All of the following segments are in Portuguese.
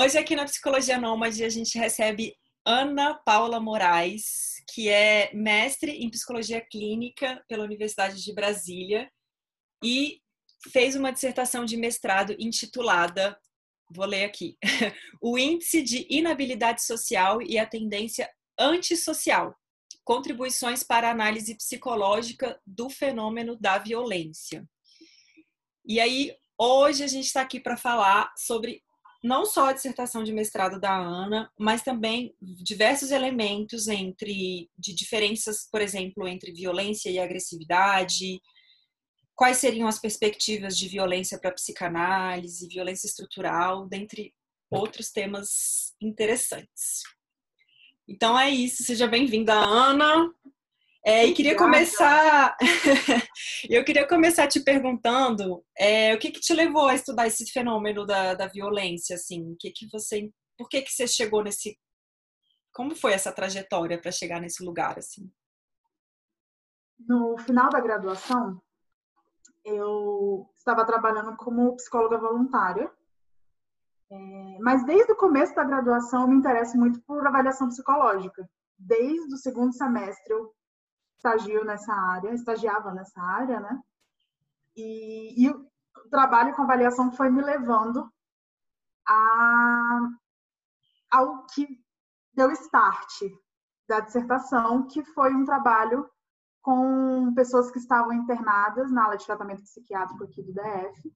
Hoje aqui na Psicologia Nômade a gente recebe Ana Paula Moraes, que é mestre em Psicologia Clínica pela Universidade de Brasília e fez uma dissertação de mestrado intitulada, vou ler aqui, O Índice de Inabilidade Social e a Tendência Antissocial, Contribuições para a Análise Psicológica do Fenômeno da Violência. E aí, hoje a gente está aqui para falar sobre não só a dissertação de mestrado da Ana, mas também diversos elementos entre de diferenças, por exemplo, entre violência e agressividade, quais seriam as perspectivas de violência para psicanálise, violência estrutural, dentre outros temas interessantes. Então é isso, seja bem-vinda, Ana. É, e queria começar, eu queria começar te perguntando é, o que, que te levou a estudar esse fenômeno da, da violência, assim, o que que você, por que que você chegou nesse, como foi essa trajetória para chegar nesse lugar, assim? No final da graduação, eu estava trabalhando como psicóloga voluntária, é, mas desde o começo da graduação eu me interesso muito por avaliação psicológica. Desde o segundo semestre eu estagio nessa área, estagiava nessa área, né? E, e o trabalho com avaliação foi me levando a, ao que deu start da dissertação, que foi um trabalho com pessoas que estavam internadas na ala de tratamento psiquiátrico aqui do DF,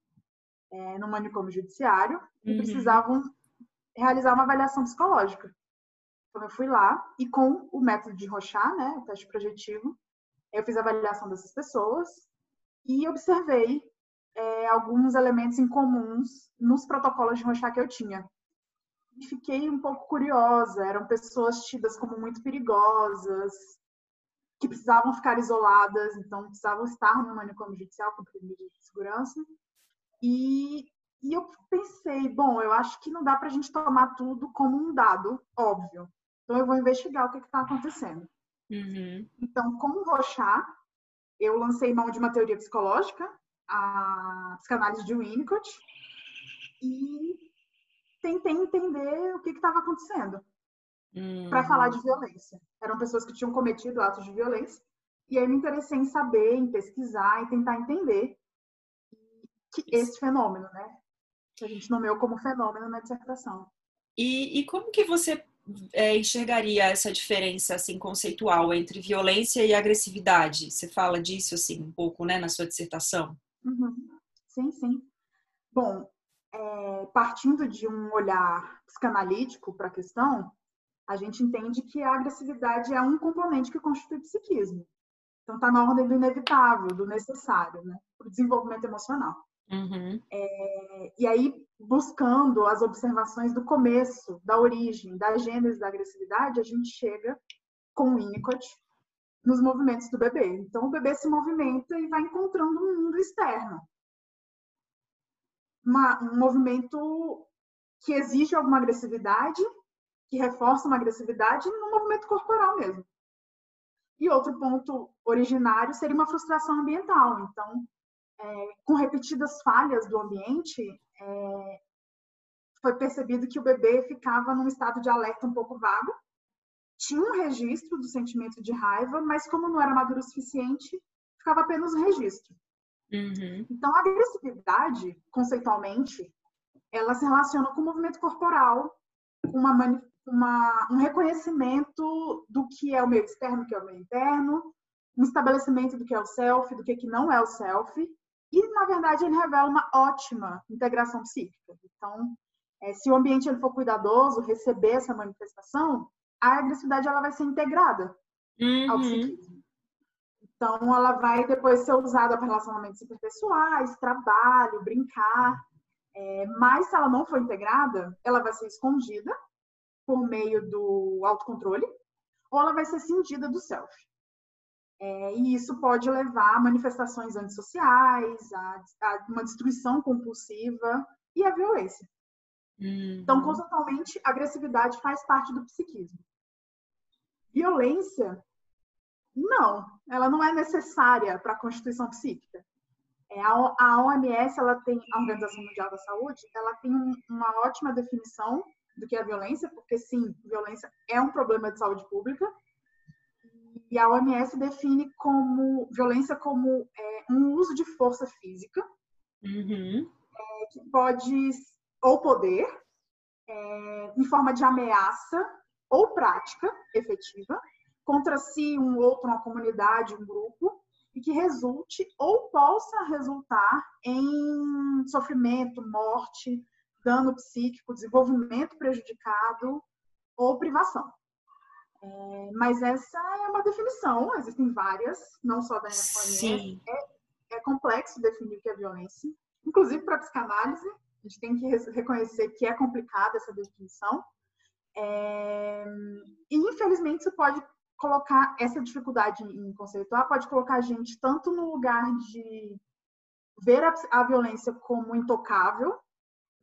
é, no manicômio judiciário, e uhum. precisavam realizar uma avaliação psicológica. Então, eu fui lá e com o método de Rochat, né, o teste projetivo, eu fiz a avaliação dessas pessoas e observei é, alguns elementos em comuns nos protocolos de Rochat que eu tinha. E fiquei um pouco curiosa. Eram pessoas tidas como muito perigosas, que precisavam ficar isoladas, então precisavam estar no manicômio judicial com medida de segurança. E, e eu pensei, bom, eu acho que não dá para a gente tomar tudo como um dado óbvio. Então, eu vou investigar o que está acontecendo. Uhum. Então, com o Rochat, eu lancei mão de uma teoria psicológica, a psicanálise de Winnicott, e tentei entender o que estava acontecendo uhum. para falar de violência. Eram pessoas que tinham cometido atos de violência, e aí me interessei em saber, em pesquisar e tentar entender que esse fenômeno, né? Que a gente nomeou como fenômeno na dissertação. E, e como que você é, enxergaria essa diferença assim conceitual entre violência e agressividade? Você fala disso assim um pouco, né, na sua dissertação? Uhum. Sim, sim. Bom, é, partindo de um olhar psicanalítico para a questão, a gente entende que a agressividade é um componente que constitui o psiquismo. Então, está na ordem do inevitável, do necessário, né, para o desenvolvimento emocional. Uhum. É, e aí, buscando as observações do começo, da origem, da gênese da agressividade, a gente chega com o Winnicott nos movimentos do bebê. Então, o bebê se movimenta e vai encontrando um mundo externo. Uma, um movimento que exige alguma agressividade, que reforça uma agressividade no movimento corporal mesmo. E outro ponto originário seria uma frustração ambiental. Então, é, com repetidas falhas do ambiente, é, foi percebido que o bebê ficava num estado de alerta um pouco vago, tinha um registro do sentimento de raiva, mas como não era maduro o suficiente, ficava apenas um registro. Uhum. Então, a agressividade, conceitualmente, ela se relaciona com o movimento corporal, com uma, uma, um reconhecimento do que é o meio externo, do que é o meio interno, um estabelecimento do que é o self, do que, é que não é o self, e, na verdade, ele revela uma ótima integração psíquica. Então, é, se o ambiente ele for cuidadoso, receber essa manifestação, a agressividade ela vai ser integrada uhum. ao psiquismo. Então, ela vai depois ser usada para relacionamentos interpessoais, trabalho, brincar. É, mas, se ela não for integrada, ela vai ser escondida por meio do autocontrole ou ela vai ser cindida do self. É, e isso pode levar a manifestações antissociais, a, a uma destruição compulsiva e a violência. Uhum. Então, conceitualmente, agressividade faz parte do psiquismo. Violência, não, ela não é necessária para a constituição psíquica. É, a OMS, ela tem, a Organização Mundial da Saúde, ela tem uma ótima definição do que é violência, porque sim, violência é um problema de saúde pública. E a OMS define como violência como é, um uso de força física uhum. é, que pode ou poder é, em forma de ameaça ou prática efetiva contra si, um outro, uma comunidade, um grupo, e que resulte ou possa resultar em sofrimento, morte, dano psíquico, desenvolvimento prejudicado ou privação. É, mas essa é uma definição, existem várias, não só da OMS. É, é complexo definir o que é violência, inclusive para a psicanálise, a gente tem que reconhecer que é complicada essa definição. É, e infelizmente isso pode colocar essa dificuldade em conceituar pode colocar a gente tanto no lugar de ver a, a violência como intocável,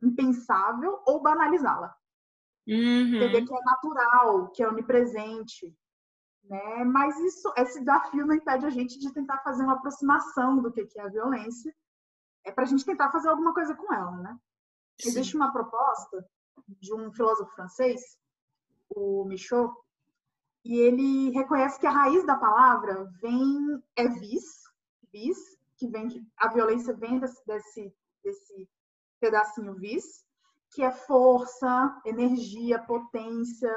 impensável ou banalizá-la. Uhum. Entender que é natural, que é onipresente. Né? Mas isso, esse desafio não impede a gente de tentar fazer uma aproximação do que é a violência, é para a gente tentar fazer alguma coisa com ela. Né? Existe uma proposta de um filósofo francês, o Michaud, e ele reconhece que a raiz da palavra vem é vis, vis, que vem a violência vem desse, desse, desse pedacinho vis, que é força, energia, potência,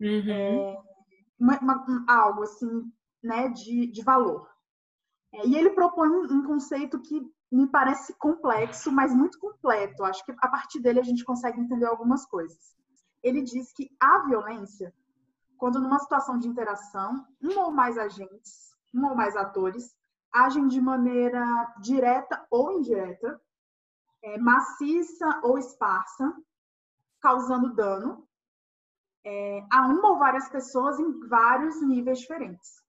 uhum. é, uma, uma, algo assim, né, de, de valor. É, e ele propõe um, um conceito que me parece complexo, mas muito completo. Acho que a partir dele a gente consegue entender algumas coisas. Ele diz que a violência quando numa situação de interação, um ou mais agentes, um ou mais atores, agem de maneira direta ou indireta, é, maciça ou esparsa, causando dano é, a uma ou várias pessoas em vários níveis diferentes.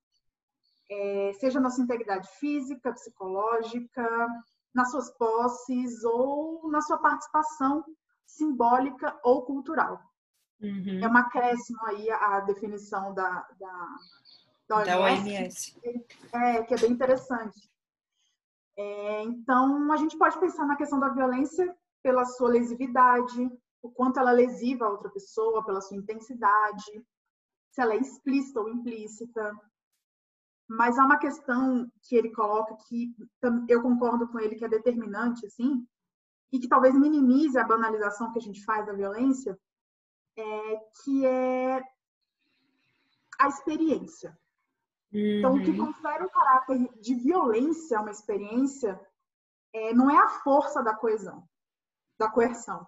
É, seja na sua integridade física, psicológica, nas suas posses ou na sua participação simbólica ou cultural. Uhum. É uma acréscimo aí a definição da, da, da OMS, da OMS. É, que é bem interessante. É, então, a gente pode pensar na questão da violência pela sua lesividade, o quanto ela lesiva a outra pessoa, pela sua intensidade, se ela é explícita ou implícita. Mas há uma questão que ele coloca que eu concordo com ele que é determinante, assim, e que talvez minimize a banalização que a gente faz da violência, é, que é a experiência. Uhum. Então, o que uhum. confere um caráter de violência a uma experiência é, não é a força da coesão, da coerção.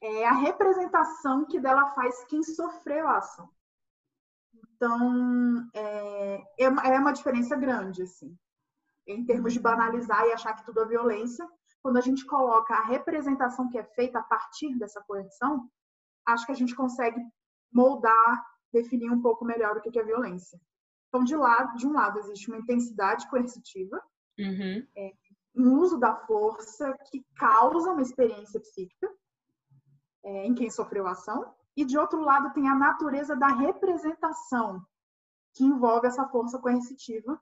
É a representação que dela faz quem sofreu a ação. Então, é, é, é uma diferença grande, assim, em termos de banalizar e achar que tudo é violência. Quando a gente coloca a representação que é feita a partir dessa coerção, acho que a gente consegue moldar, definir um pouco melhor o que é violência. Então, de, lado, de um lado, existe uma intensidade coercitiva, uhum. é, um uso da força que causa uma experiência psíquica é, em quem sofreu a ação, e de outro lado, tem a natureza da representação, que envolve essa força coercitiva,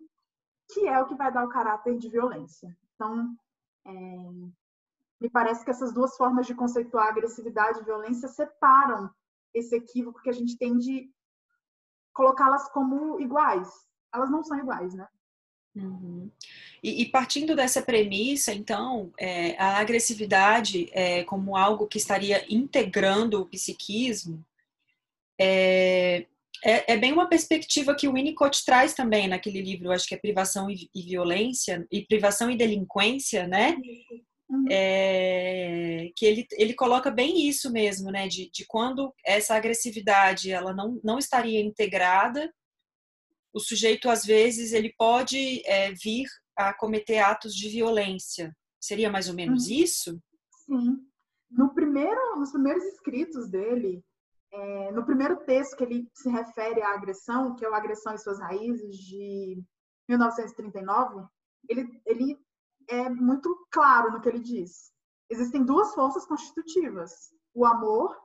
que é o que vai dar o caráter de violência. Então, é, me parece que essas duas formas de conceituar agressividade e violência separam esse equívoco que a gente tem de colocá-las como iguais. Elas não são iguais, né? Uhum. E, e, partindo dessa premissa, então, é, a agressividade é, como algo que estaria integrando o psiquismo é, é, é, bem uma perspectiva que o Winnicott traz também naquele livro, acho que é Privação e, e Violência, e Privação e Delinquência, né? Uhum. É, que ele, ele coloca bem isso mesmo, né? De, de quando essa agressividade ela não, não estaria integrada, o sujeito às vezes ele pode é, vir a cometer atos de violência. Seria mais ou menos uhum. isso? Sim. No primeiro, nos primeiros escritos dele, é, no primeiro texto que ele se refere à agressão, que é o Agressão e Suas Raízes, de 1939, ele, ele é muito claro no que ele diz. Existem duas forças constitutivas: o amor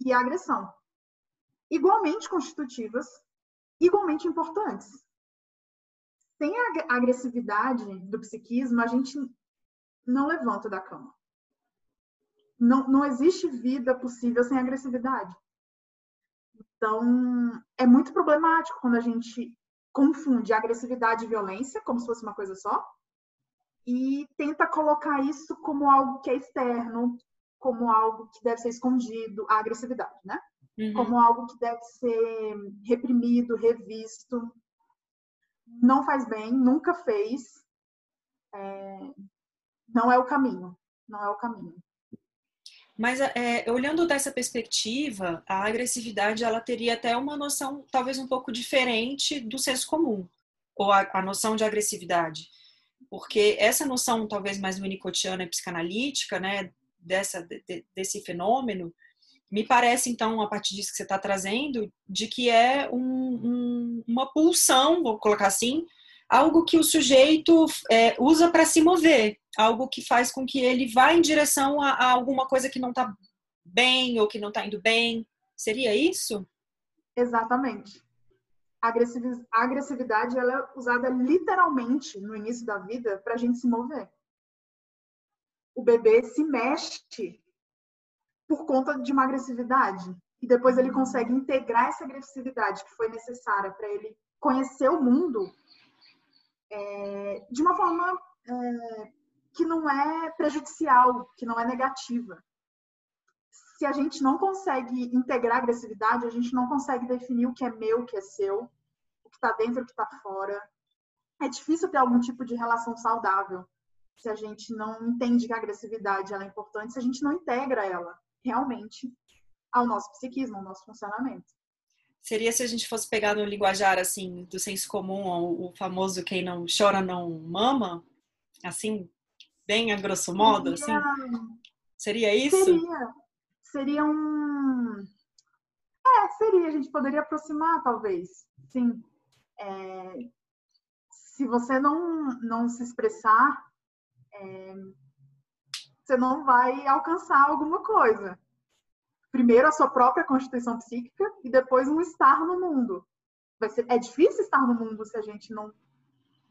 e a agressão. Igualmente constitutivas, igualmente importantes. Sem a agressividade do psiquismo, a gente não levanta da cama. Não, não existe vida possível sem agressividade. Então, é muito problemático quando a gente confunde agressividade e violência como se fosse uma coisa só e tenta colocar isso como algo que é externo, como algo que deve ser escondido, a agressividade, né? Uhum. Como algo que deve ser reprimido, revisto. Não faz bem, nunca fez. É... Não é o caminho. Não é o caminho. Mas é, olhando dessa perspectiva, a agressividade ela teria até uma noção talvez um pouco diferente do senso comum, ou a, a noção de agressividade. Porque essa noção talvez mais winnicottiana e psicanalítica, né, dessa, de, desse fenômeno, me parece então, a partir disso que você está trazendo, de que é um, um, uma pulsão, vou colocar assim, algo que o sujeito é, usa para se mover, algo que faz com que ele vá em direção a, a alguma coisa que não está bem ou que não está indo bem. Seria isso? Exatamente. A agressividade ela é usada literalmente no início da vida para a gente se mover. O bebê se mexe por conta de uma agressividade e depois ele consegue integrar essa agressividade que foi necessária para ele conhecer o mundo é, de uma forma é, que não é prejudicial, que não é negativa. Se a gente não consegue integrar agressividade, a gente não consegue definir o que é meu, o que é seu, o que está dentro, o que está fora. É difícil ter algum tipo de relação saudável se a gente não entende que a agressividade é importante, se a gente não integra ela realmente ao nosso psiquismo, ao nosso funcionamento. Seria se a gente fosse pegar no linguajar assim do senso comum, o famoso quem não chora não mama, assim, bem a grosso modo, seria, assim. Seria isso? Seria. Seria um É, seria, a gente poderia aproximar talvez. Sim. É... Se você não não se expressar, é... você não vai alcançar alguma coisa primeiro a sua própria constituição psíquica e depois um estar no mundo. Ser, é difícil estar no mundo se a gente não,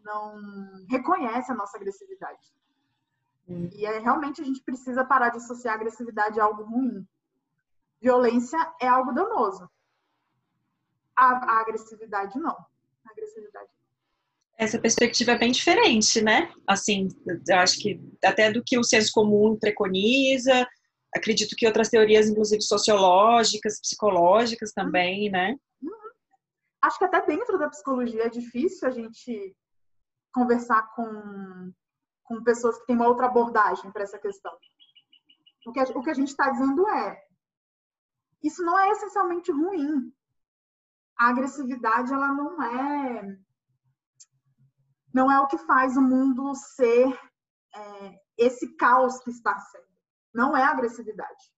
não reconhece a nossa agressividade. Hum. E é, realmente a gente precisa parar de associar a agressividade a algo ruim. Violência é algo danoso. A, a agressividade não. A agressividade essa perspectiva é bem diferente, né? Assim, eu acho que até do que o senso comum preconiza, acredito que outras teorias, inclusive sociológicas, psicológicas também, né? Acho que até dentro da psicologia é difícil a gente conversar com, com pessoas que têm uma outra abordagem para essa questão. O que, a, o que a gente está dizendo é: isso não é essencialmente ruim. A agressividade, ela não é. Não é o que faz o mundo ser é, esse caos que está sendo não é agressividade.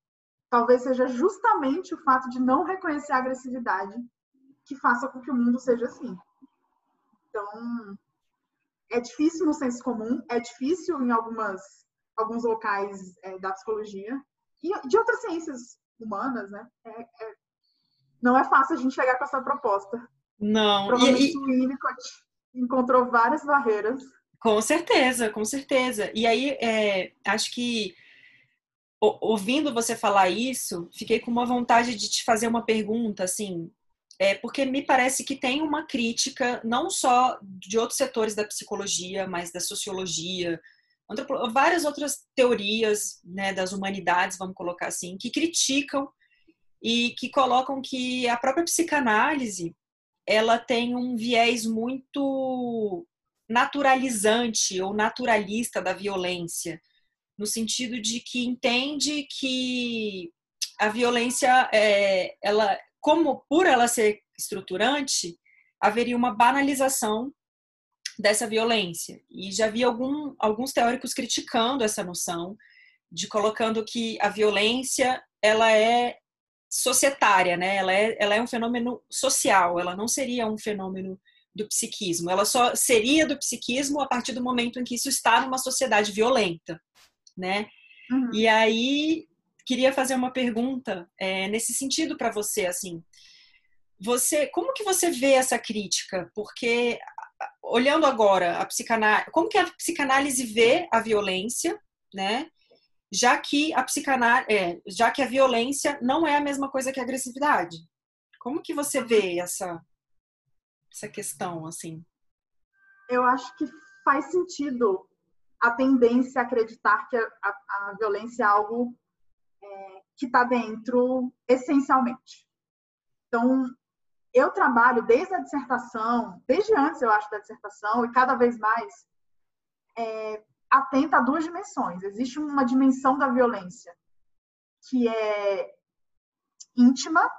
Talvez seja justamente o fato de não reconhecer a agressividade que faça com que o mundo seja assim. Então, é difícil no senso comum, é difícil em algumas, alguns locais é, da psicologia e de outras ciências humanas, né? É, é, não é fácil a gente chegar com essa proposta. Não. Provavelmente e, e... o Winnicott encontrou várias barreiras. Com certeza, com certeza. E aí, é, acho que ouvindo você falar isso, fiquei com uma vontade de te fazer uma pergunta, assim, é, porque me parece que tem uma crítica não só de outros setores da psicologia, mas da sociologia, várias outras teorias né, das humanidades, vamos colocar assim, que criticam e que colocam que a própria psicanálise ela tem um viés muito naturalizante ou naturalista da violência no sentido de que entende que a violência, é, ela, como por ela ser estruturante, haveria uma banalização dessa violência. E já vi algum, alguns teóricos criticando essa noção, de colocando que a violência ela é societária, né? Ela é, ela é um fenômeno social, ela não seria um fenômeno do psiquismo. Ela só seria do psiquismo a partir do momento em que isso está numa sociedade violenta né? Uhum. E aí queria fazer uma pergunta é, nesse sentido para você, assim, você, como que você vê essa crítica? Porque olhando agora a psicanálise, como que a psicanálise vê a violência né? Já que a psicanálise, é, já que a violência não é a mesma coisa que a agressividade. Como que você vê essa essa questão assim? Eu acho que faz sentido a tendência a acreditar que a, a, a violência é algo é, que está dentro essencialmente. Então, eu trabalho desde a dissertação, desde antes, eu acho, da dissertação, e cada vez mais, é, atenta a duas dimensões. Existe uma dimensão da violência que é íntima,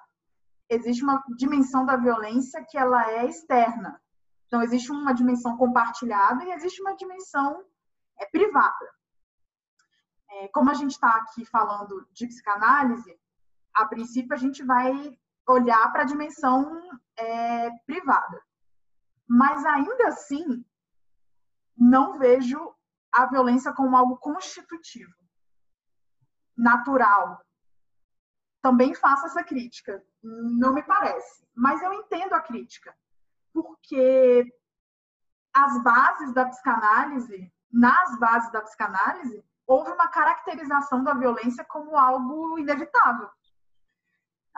existe uma dimensão da violência que ela é externa. Então, existe uma dimensão compartilhada e existe uma dimensão é, privada. É, como a gente está aqui falando de psicanálise, a princípio a gente vai olhar para a dimensão é, privada. Mas ainda assim, não vejo a violência como algo constitutivo, natural. Também faço essa crítica. Não me parece. Mas eu entendo a crítica. Porque as bases da psicanálise, nas bases da psicanálise, houve uma caracterização da violência como algo inevitável.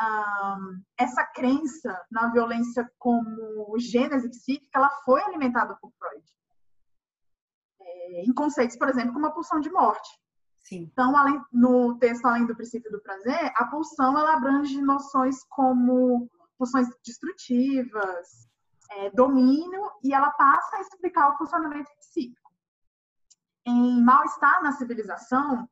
Um, essa crença na violência como gênese psíquica, ela foi alimentada por Freud. É, em conceitos, por exemplo, como a pulsão de morte. Sim. Então, além, no texto Além do Princípio do Prazer, a pulsão ela abrange noções como pulsões destrutivas, é, domínio, e ela passa a explicar o funcionamento psíquico em mal-estar na civilização,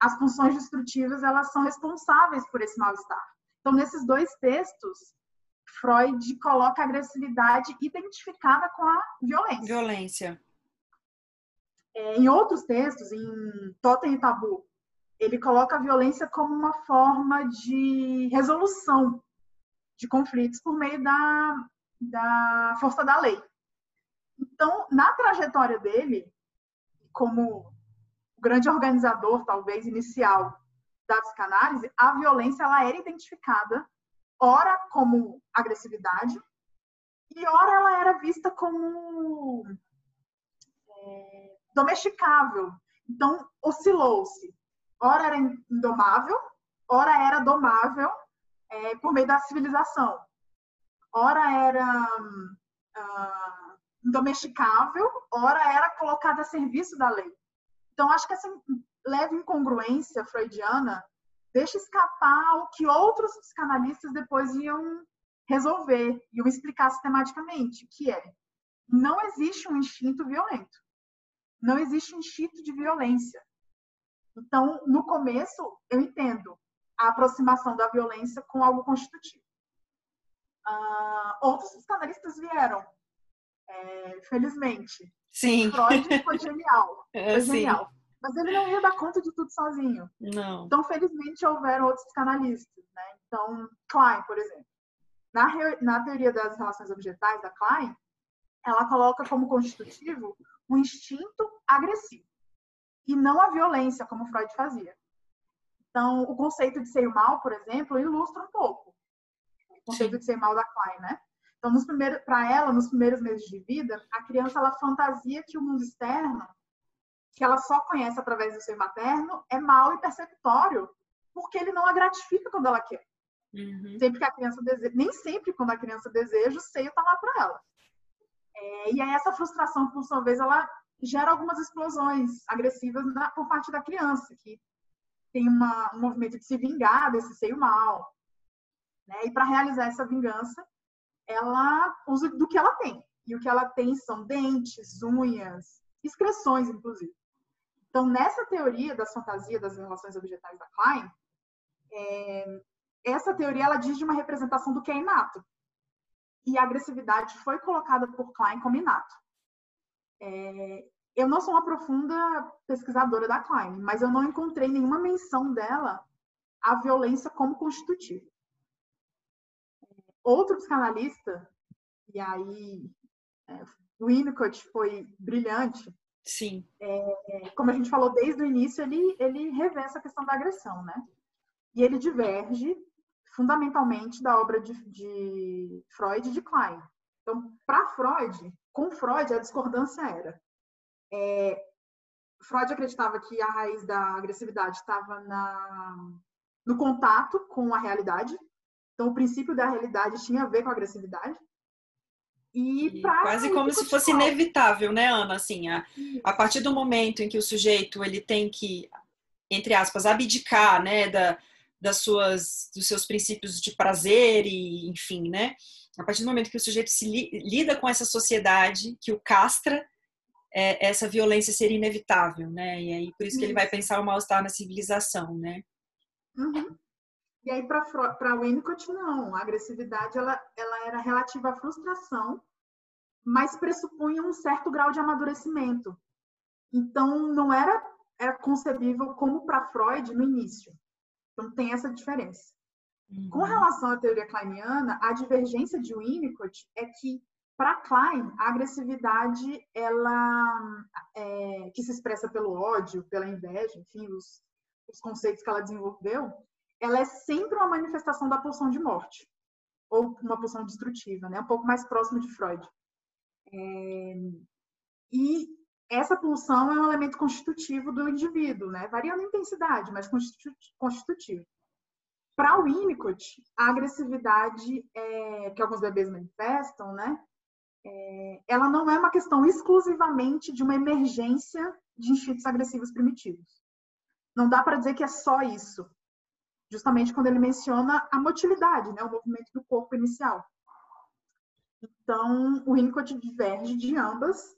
as funções destrutivas elas são responsáveis por esse mal-estar. Então, nesses dois textos, Freud coloca a agressividade identificada com a violência. Violência. É, em outros textos, em Totem e Tabu, ele coloca a violência como uma forma de resolução de conflitos por meio da, da força da lei. Então, na trajetória dele, como o grande organizador, talvez, inicial da psicanálise, a violência ela era identificada, ora como agressividade, e ora ela era vista como é, domesticável. Então, oscilou-se. Ora era indomável, ora era domável é, por meio da civilização. Ora era uh, domesticável, ora era colocada a serviço da lei. Então, acho que essa leve incongruência freudiana deixa escapar o que outros psicanalistas depois iam resolver, iam explicar sistematicamente, que é não existe um instinto violento. Não existe instinto de violência. Então, no começo, eu entendo a aproximação da violência com algo constitutivo. Uh, outros psicanalistas vieram é, felizmente. Sim. Freud foi genial. É, foi genial. Mas ele não ia dar conta de tudo sozinho. Não. Então, felizmente, houveram outros psicanalistas. Né? Então, Klein, por exemplo. Na, na teoria das relações objetais da Klein, ela coloca como constitutivo o um instinto agressivo e não a violência, como Freud fazia. Então, o conceito de ser mal, por exemplo, ilustra um pouco o conceito Sim. de ser mal da Klein, né? Então, para ela, nos primeiros meses de vida, a criança ela fantasia que o mundo externo, que ela só conhece através do seio materno, é mal e perceptório, porque ele não a gratifica quando ela quer. Uhum. Sempre que a criança deseja, nem sempre quando a criança deseja, o seio está lá para ela. É, e aí essa frustração, por sua vez, ela gera algumas explosões agressivas na, por parte da criança, que tem uma, um movimento de se vingar desse seio mal. Né? E para realizar essa vingança, ela usa do que ela tem. E o que ela tem são dentes, unhas, excreções, inclusive. Então, nessa teoria das fantasias das relações objetais da Klein, é, essa teoria ela diz de uma representação do que é inato. E a agressividade foi colocada por Klein como inato. É, eu não sou uma profunda pesquisadora da Klein, mas eu não encontrei nenhuma menção dela à violência como constitutiva. Outro psicanalista, e aí é, Winnicott foi brilhante. Sim. É, como a gente falou desde o início, ele, ele revê essa questão da agressão, né? E ele diverge fundamentalmente da obra de, de Freud e de Klein. Então, para Freud, com Freud, a discordância era é, Freud acreditava que a raiz da agressividade estava no contato com a realidade. Então, o princípio da realidade tinha a ver com a agressividade. E, e quase como se fosse inevitável, né, Ana? Assim, a, a partir do momento em que o sujeito ele tem que, entre aspas, abdicar, né, da, das suas, dos seus princípios de prazer e, enfim, né? A partir do momento que o sujeito se li, lida com essa sociedade que o castra, é, essa violência seria inevitável, né? E aí por isso que ele vai pensar o mal-estar na civilização, né? Uhum. E aí para Winnicott não, a agressividade ela, ela era relativa à frustração, mas pressupunha um certo grau de amadurecimento. Então não era era concebível como para Freud no início. Então tem essa diferença. Uhum. Com relação à teoria kleiniana, a divergência de Winnicott é que para Klein, a agressividade, ela é, que se expressa pelo ódio, pela inveja, enfim, os, os conceitos que ela desenvolveu, ela é sempre uma manifestação da pulsão de morte ou uma pulsão destrutiva, né? Um pouco mais próximo de Freud. É, e essa pulsão é um elemento constitutivo do indivíduo, né? Variando em intensidade, mas constitutivo. Para o Winnicott, a agressividade é, que alguns bebês manifestam, né? é, ela não é uma questão exclusivamente de uma emergência de instintos agressivos primitivos. Não dá para dizer que é só isso. Justamente quando ele menciona a motilidade, né, o movimento do corpo inicial. Então, o Winnicott diverge de ambas,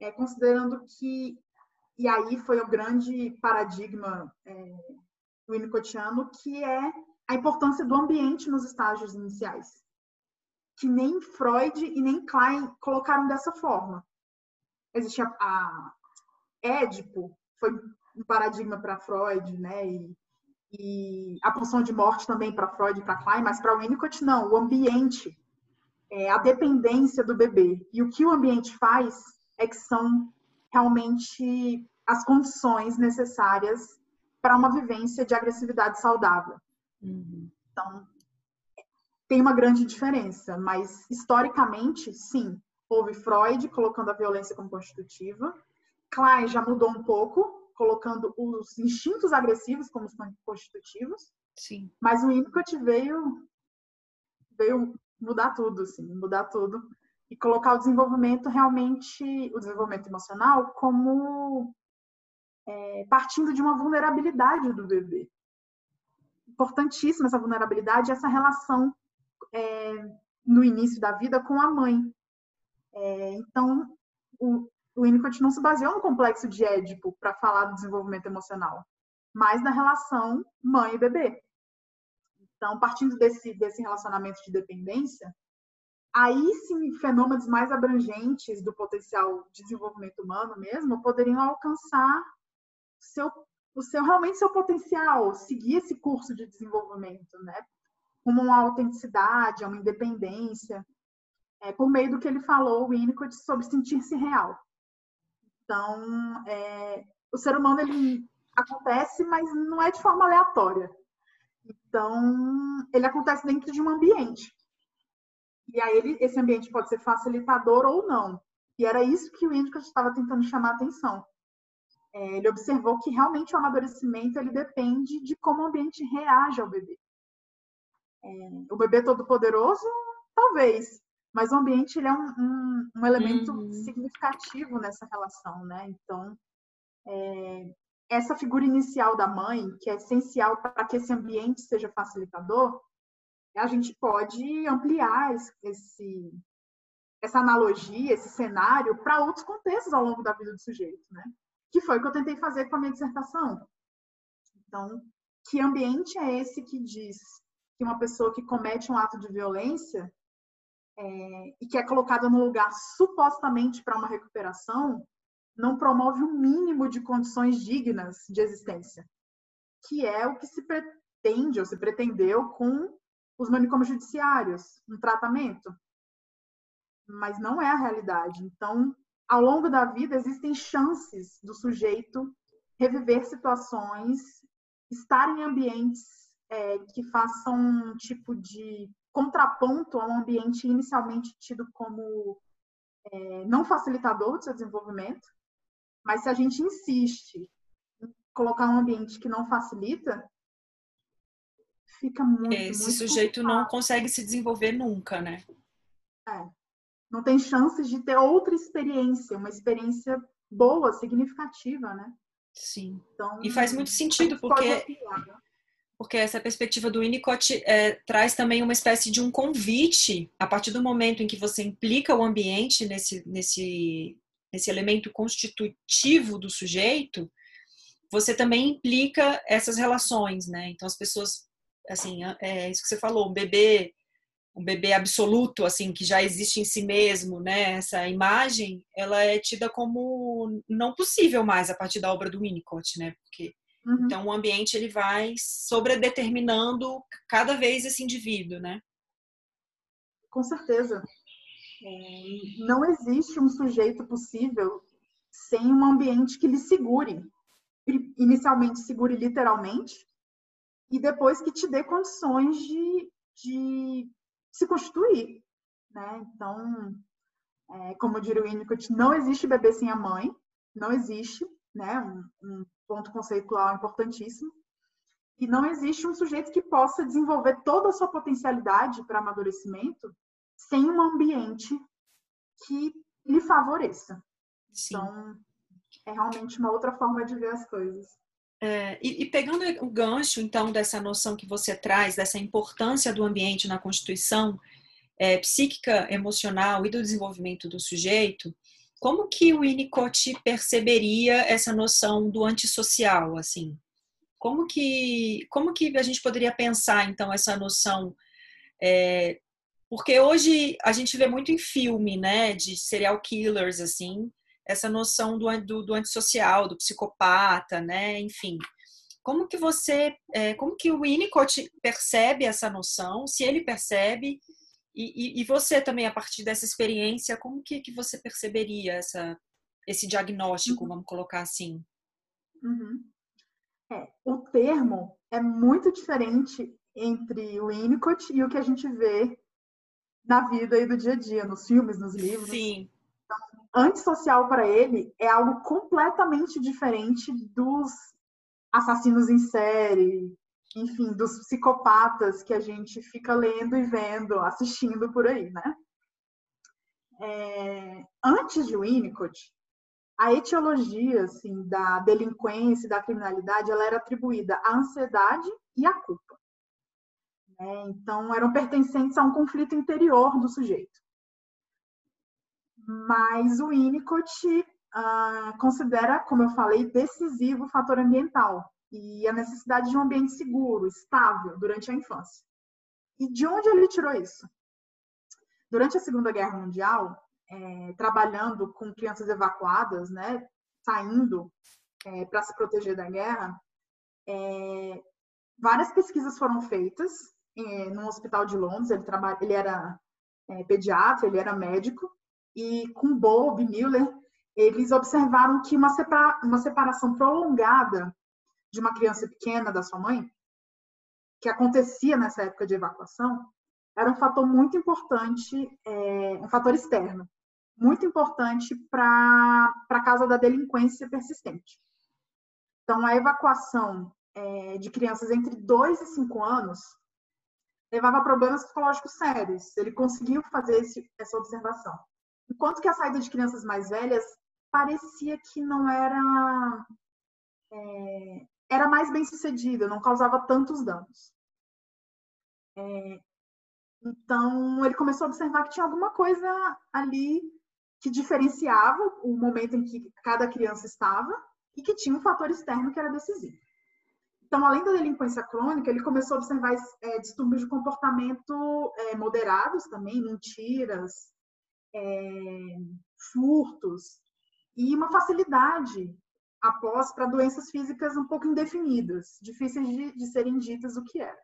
é, considerando que, e aí foi o grande paradigma é, winnicottiano, que é a importância do ambiente nos estágios iniciais que nem Freud e nem Klein colocaram dessa forma. Existe a, a Édipo, foi um paradigma para Freud, né? E, e, a pulsão de morte também para Freud e para Klein, mas para Winnicott não, o ambiente, é, a dependência do bebê. E o que o ambiente faz é que são realmente as condições necessárias para uma vivência de agressividade saudável. Uhum. Então, tem uma grande diferença, mas historicamente, sim, houve Freud colocando a violência como constitutiva, Klein já mudou um pouco, colocando os instintos agressivos como constitutivos, sim. mas o Winnicott veio veio mudar tudo, assim, mudar tudo e colocar o desenvolvimento realmente, o desenvolvimento emocional como é, partindo de uma vulnerabilidade do bebê. Importantíssima essa vulnerabilidade, essa relação é, no início da vida com a mãe. É, então, o, o Winnicott não se baseou no complexo de Édipo para falar do desenvolvimento emocional, mas na relação mãe e bebê. Então, partindo desse, desse relacionamento de dependência, aí sim fenômenos mais abrangentes do potencial de desenvolvimento humano mesmo poderiam alcançar seu, o seu realmente seu potencial, seguir esse curso de desenvolvimento, né? como uma autenticidade, uma independência, é, por meio do que ele falou, o Winnicott, sobre sentir-se real. Então, é, o ser humano ele acontece, mas não é de forma aleatória. Então, ele acontece dentro de um ambiente. E aí, ele, esse ambiente pode ser facilitador ou não. E era isso que o Winnicott estava tentando chamar a atenção. É, ele observou que realmente o amadurecimento ele depende de como o ambiente reage ao bebê. É, o bebê todo poderoso, talvez, mas o ambiente ele é um, um, um elemento uhum. significativo nessa relação, né? Então, é, essa figura inicial da mãe, que é essencial para que esse ambiente seja facilitador, a gente pode ampliar esse, essa analogia, esse cenário para outros contextos ao longo da vida do sujeito, né? Que foi o que eu tentei fazer com a minha dissertação. Então, que ambiente é esse que diz que uma pessoa que comete um ato de violência é, e que é colocada no lugar supostamente para uma recuperação, não promove o um mínimo de condições dignas de existência, que é o que se pretende ou se pretendeu com os manicômios judiciários, um tratamento. Mas não é a realidade. Então, ao longo da vida, existem chances do sujeito reviver situações, estar em ambientes é, que façam um tipo de contraponto a um ambiente inicialmente tido como é, não facilitador do seu desenvolvimento, Mas se a gente insiste em colocar um ambiente que não facilita, fica muito. Esse muito sujeito complicado. não consegue se desenvolver nunca, né? É. Não tem chances de ter outra experiência, uma experiência boa, significativa, né? Sim. Então, E faz muito sentido, porque né? porque essa perspectiva do Winnicott é, traz também uma espécie de um convite, a partir do momento em que você implica o ambiente nesse, nesse, nesse elemento constitutivo do sujeito, você também implica essas relações, né? Então as pessoas, assim, é isso que você falou, um bebê, um bebê absoluto, assim, que já existe em si mesmo, né? Essa imagem, ela é tida como não possível mais a partir da obra do Winnicott, né? Porque Uhum. então, o ambiente ele vai sobredeterminando cada vez esse indivíduo, né? Com certeza. É, não existe um sujeito possível sem um ambiente que lhe segure. Inicialmente segure literalmente e depois que te dê condições de, de se constituir. Né? Então, é, como diria o Winnicott, não existe bebê sem a mãe, não existe, né? um, um ponto conceitual importantíssimo. E não existe um sujeito que possa desenvolver toda a sua potencialidade para amadurecimento sem um ambiente que lhe favoreça. Sim. Então, é realmente uma outra forma de ver as coisas. É, e, e pegando o gancho, então, dessa noção que você traz, dessa importância do ambiente na constituição é, psíquica, emocional e do desenvolvimento do sujeito, como que o Winnicott perceberia essa noção do antissocial, assim? Como que, como que a gente poderia pensar, então, essa noção? é, porque hoje a gente vê muito em filme, né, de serial killers, assim, essa noção do, do, do antissocial, do psicopata, né, enfim. Como que você, é, como que o Winnicott percebe essa noção, se ele percebe, e, e, e você também, a partir dessa experiência, como que, que você perceberia essa, esse diagnóstico, vamos colocar assim? Uhum. É, o termo é muito diferente entre o Winnicott e o que a gente vê na vida e do dia a dia, nos filmes, nos livros. Sim, Antissocial para ele é algo completamente diferente dos assassinos em série, enfim, dos psicopatas que a gente fica lendo e vendo, assistindo por aí, né? É, antes de Winnicott, a etiologia assim, da delinquência e da criminalidade ela era atribuída à ansiedade e à culpa. Né? Então, eram pertencentes a um conflito interior do sujeito. Mas o Winnicott ah, considera, como eu falei, decisivo o fator ambiental e a necessidade de um ambiente seguro, estável durante a infância. E de onde ele tirou isso? Durante a Segunda Guerra Mundial, é, trabalhando com crianças evacuadas, né, saindo é, para se proteger da guerra, é, várias pesquisas foram feitas é, no hospital de Londres. Ele, trabalha, ele era é, pediatra, ele era médico, e com Bowlby, Miller, eles observaram que uma, separa, uma separação prolongada de uma criança pequena da sua mãe, que acontecia nessa época de evacuação, era um fator muito importante, é, um fator externo, muito importante para a causa da delinquência persistente. Então, a evacuação é, de crianças entre 2 e 5 anos levava a problemas psicológicos sérios. Ele conseguiu fazer esse, essa observação. Enquanto que a saída de crianças mais velhas parecia que não era é, era mais bem sucedida, não causava tantos danos. É, então ele começou a observar que tinha alguma coisa ali que diferenciava o momento em que cada criança estava e que tinha um fator externo que era decisivo. Então, além da delinquência crônica, ele começou a observar é, distúrbios de comportamento é, moderados também, mentiras, é, furtos e uma facilidade após para doenças físicas um pouco indefinidas, difíceis de, de serem ditas o que era.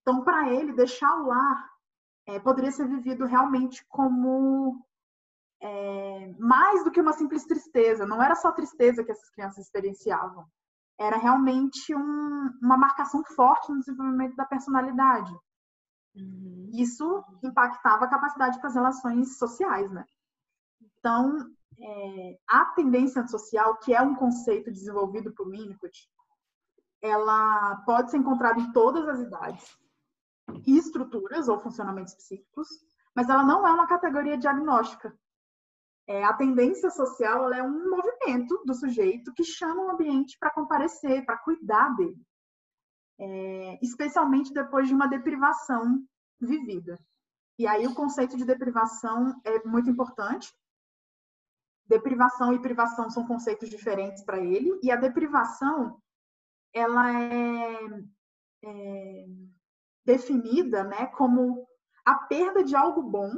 Então, para ele, deixar o lar é, poderia ser vivido realmente como é, mais do que uma simples tristeza. Não era só tristeza que essas crianças experienciavam. Era realmente um, uma marcação forte no desenvolvimento da personalidade. Uhum. Isso impactava a capacidade para as relações sociais, né? Então, é, a tendência social, que é um conceito desenvolvido por Winnicott, ela pode ser encontrada em todas as idades e estruturas ou funcionamentos psíquicos, mas ela não é uma categoria diagnóstica. É, a tendência social é um movimento do sujeito que chama o ambiente para comparecer, para cuidar dele, é, especialmente depois de uma deprivação vivida. E aí o conceito de deprivação é muito importante. Deprivação e privação são conceitos diferentes para ele, e a deprivação ela é, é definida né, como a perda de algo bom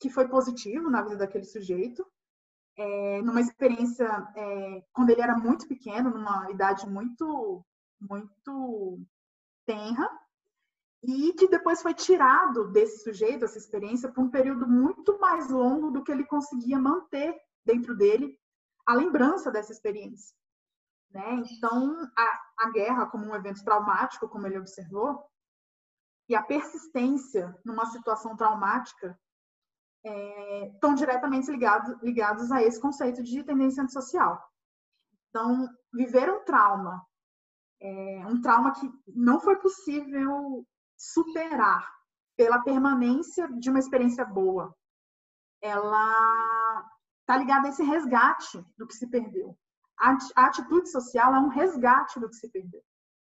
que foi positivo na vida daquele sujeito, é, numa experiência é, quando ele era muito pequeno, numa idade muito muito tenra, e que depois foi tirado desse sujeito, essa experiência, por um período muito mais longo do que ele conseguia manter dentro dele a lembrança dessa experiência. Né? Então, a, a guerra como um evento traumático, como ele observou, e a persistência numa situação traumática é, estão diretamente ligados, ligados a esse conceito de tendência antissocial. Então, viver um trauma, é, um trauma que não foi possível superar pela permanência de uma experiência boa, ela está ligada a esse resgate do que se perdeu. A atitude social é um resgate do que se perdeu.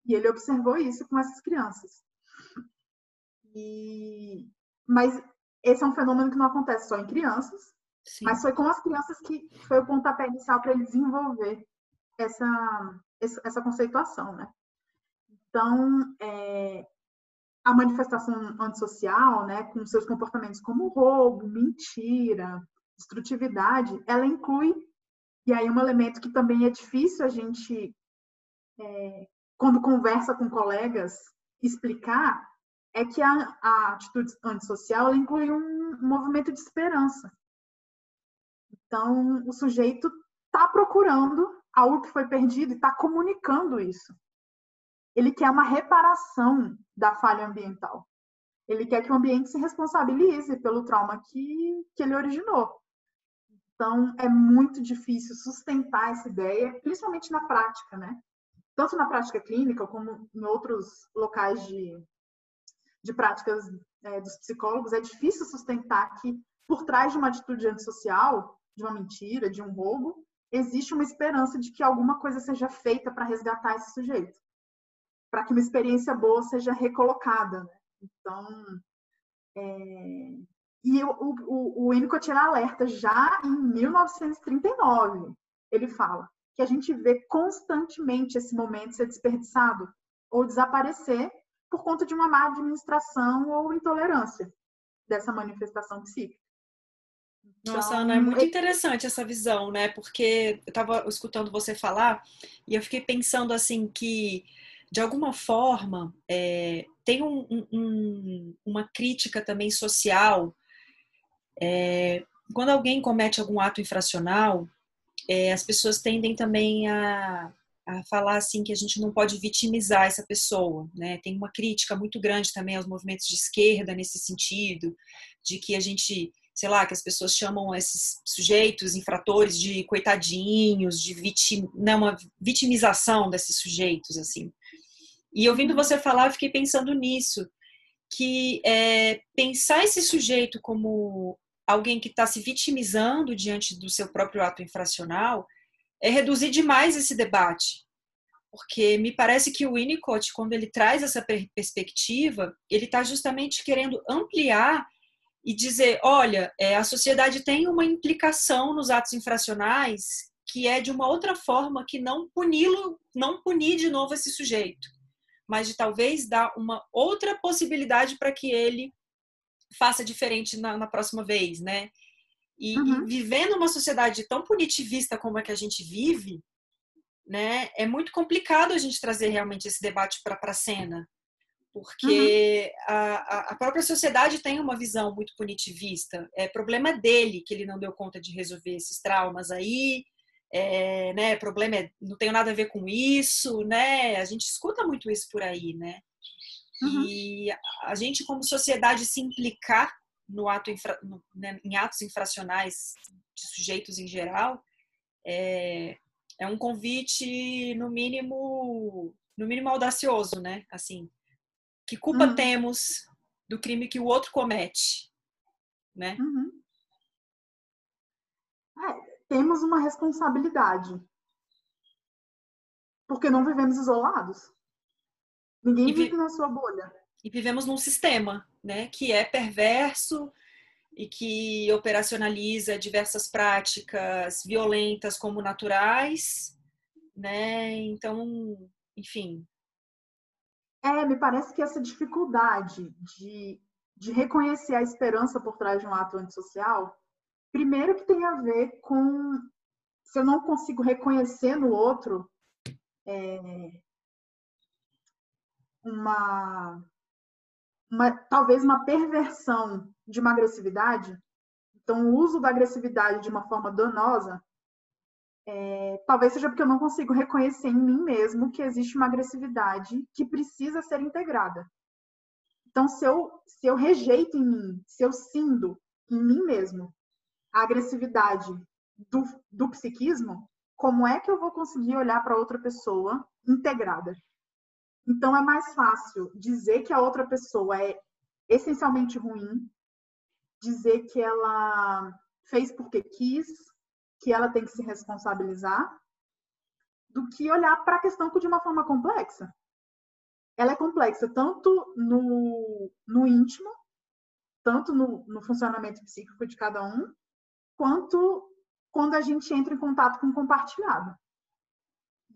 E ele observou isso com essas crianças. E... Mas esse é um fenômeno que não acontece só em crianças, Sim. mas foi com as crianças que foi o pontapé inicial para ele desenvolver essa, essa conceituação, né? Então, é, a manifestação antissocial, né, com seus comportamentos como roubo, mentira, destrutividade, ela inclui, e aí um elemento que também é difícil a gente, é, quando conversa com colegas, explicar, é que a, a atitude antissocial inclui um, movimento de esperança. Então, o sujeito está procurando algo que foi perdido e está comunicando isso. Ele quer uma reparação da falha ambiental. Ele quer que o ambiente se responsabilize pelo trauma que, que ele originou. Então, é muito difícil sustentar essa ideia, principalmente na prática, né? Tanto na prática clínica, como em outros locais de, de práticas é, dos psicólogos, é difícil sustentar que por trás de uma atitude antissocial, de uma mentira, de um roubo, existe uma esperança de que alguma coisa seja feita para resgatar esse sujeito, para que uma experiência boa seja recolocada. Né? Então, é... e o, o, o alerta já em 1939. Ele fala que a gente vê constantemente esse momento ser desperdiçado ou desaparecer por conta de uma má administração ou intolerância dessa manifestação psíquica. Nossa, então, Ana, é muito interessante essa visão, né? Porque eu estava escutando você falar e eu fiquei pensando assim que, de alguma forma, é, tem um, um, uma crítica também social. É, quando alguém comete algum ato infracional, é, as pessoas tendem também a a falar assim que a gente não pode vitimizar essa pessoa, né? Tem uma crítica muito grande também aos movimentos de esquerda nesse sentido, de que a gente, sei lá, que as pessoas chamam esses sujeitos infratores de coitadinhos, de vitim, não, uma vitimização desses sujeitos assim. E ouvindo você falar, eu fiquei pensando nisso, que é, pensar esse sujeito como alguém que está se vitimizando diante do seu próprio ato infracional é reduzir demais esse debate. Porque me parece que o Winnicott, quando ele traz essa perspectiva, ele está justamente querendo ampliar e dizer: olha, é, a sociedade tem uma implicação nos atos infracionais que é de uma outra forma que não puni-lo, não punir de novo esse sujeito, mas de talvez dar uma outra possibilidade para que ele faça diferente na, na próxima vez, né? E, uhum. e vivendo uma sociedade tão punitivista como a que a gente vive, né, é muito complicado a gente trazer realmente esse debate para a cena, porque uhum. a, a própria sociedade tem uma visão muito punitivista. É problema dele que ele não deu conta de resolver esses traumas aí, é, né, problema é, não tem nada a ver com isso, né? A gente escuta muito isso por aí, né? Uhum. E a gente como sociedade se implicar no ato infra, no, né, em atos infracionais de sujeitos em geral, é, é um convite no mínimo no mínimo audacioso, né? Assim, que culpa uhum. temos do crime que o outro comete, né? Uhum. É, temos uma responsabilidade, porque não vivemos isolados. Ninguém vi vive na sua bolha. E vivemos num sistema, né, que é perverso e que operacionaliza diversas práticas violentas como naturais, né? Então, enfim. É, me parece que essa dificuldade de, de reconhecer a esperança por trás de um ato antissocial, primeiro que tem a ver com se eu não consigo reconhecer no outro é, uma, uma talvez uma perversão de uma agressividade, então o uso da agressividade de uma forma danosa, é, talvez seja porque eu não consigo reconhecer em mim mesmo que existe uma agressividade que precisa ser integrada. Então, se eu, se eu rejeito em mim, se eu cindo em mim mesmo a agressividade do, do psiquismo, como é que eu vou conseguir olhar para outra pessoa integrada? Então, é mais fácil dizer que a outra pessoa é essencialmente ruim, dizer que ela fez porque quis, que ela tem que se responsabilizar, do que olhar para a questão de uma forma complexa. Ela é complexa tanto no, no íntimo, tanto no, no funcionamento psíquico de cada um, quanto quando a gente entra em contato com o compartilhado.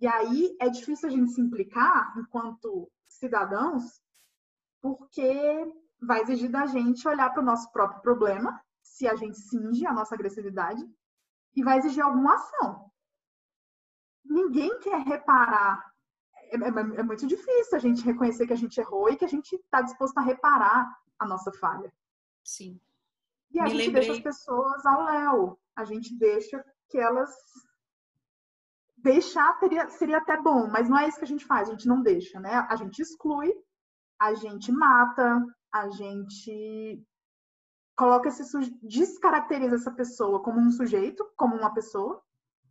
E aí é difícil a gente se implicar enquanto cidadãos, porque vai exigir da gente olhar para o nosso próprio problema, se a gente cinge a nossa agressividade, e vai exigir alguma ação. Ninguém quer reparar. É, é, é muito difícil a gente reconhecer que a gente errou e que a gente está disposto a reparar a nossa falha. Sim. E a Me gente lembrei... deixa as pessoas ao léu. A gente deixa que elas deixar teria, seria até bom, mas não é isso que a gente faz, a gente não deixa, né? A gente exclui, a gente mata, a gente coloca esse descaracteriza essa pessoa como um sujeito, como uma pessoa,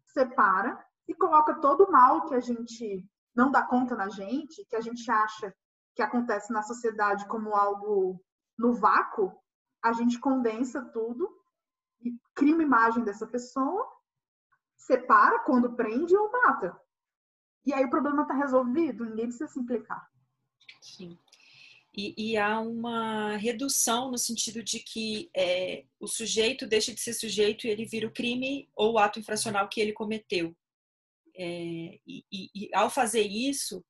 separa e coloca todo o mal que a gente não dá conta na gente, que a gente acha que acontece na sociedade como algo no vácuo, a gente condensa tudo e cria uma imagem dessa pessoa separa quando prende ou mata. E aí o problema está resolvido, ninguém precisa se implicar. Sim. E, e, há uma redução no sentido de que é, o sujeito deixa de ser sujeito e ele vira o crime ou o ato infracional que ele cometeu. É, e, e, e, ao fazer isso,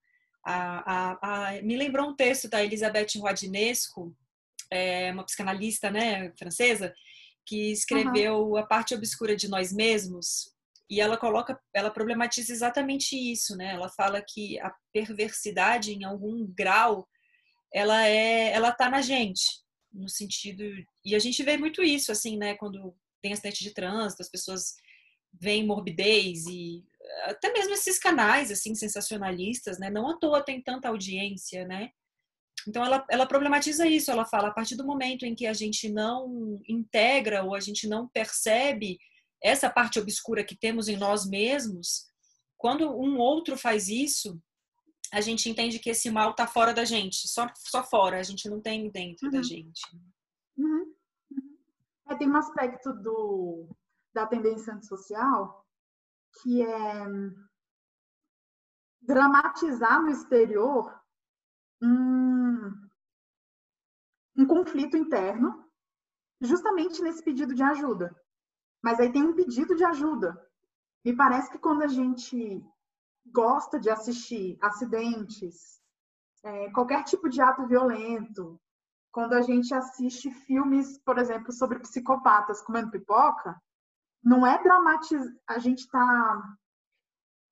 a, a, a, me lembrou um texto da Elisabeth Rodinesco, é, uma psicanalista né, francesa, que escreveu uhum. A Parte Obscura de Nós Mesmos, e ela coloca, ela problematiza exatamente isso, né? Ela fala que a perversidade, em algum grau, ela é, ela tá na gente, no sentido e a gente vê muito isso, assim, né? Quando tem acidente de trânsito, as pessoas veem morbidez e até mesmo esses canais assim sensacionalistas, né? Não à toa tem tanta audiência, né? Então ela, ela problematiza isso, ela fala a partir do momento em que a gente não integra ou a gente não percebe essa parte obscura que temos em nós mesmos, quando um outro faz isso, a gente entende que esse mal está fora da gente, só, só fora, a gente não tem dentro uhum. da gente. Uhum. É, tem um aspecto do, da tendência antissocial que é dramatizar no exterior um, um conflito interno, justamente nesse pedido de ajuda. Mas aí tem um pedido de ajuda. Me parece que quando a gente gosta de assistir acidentes, é, qualquer tipo de ato violento, quando a gente assiste filmes, por exemplo, sobre psicopatas comendo pipoca, não é dramatizar. A gente está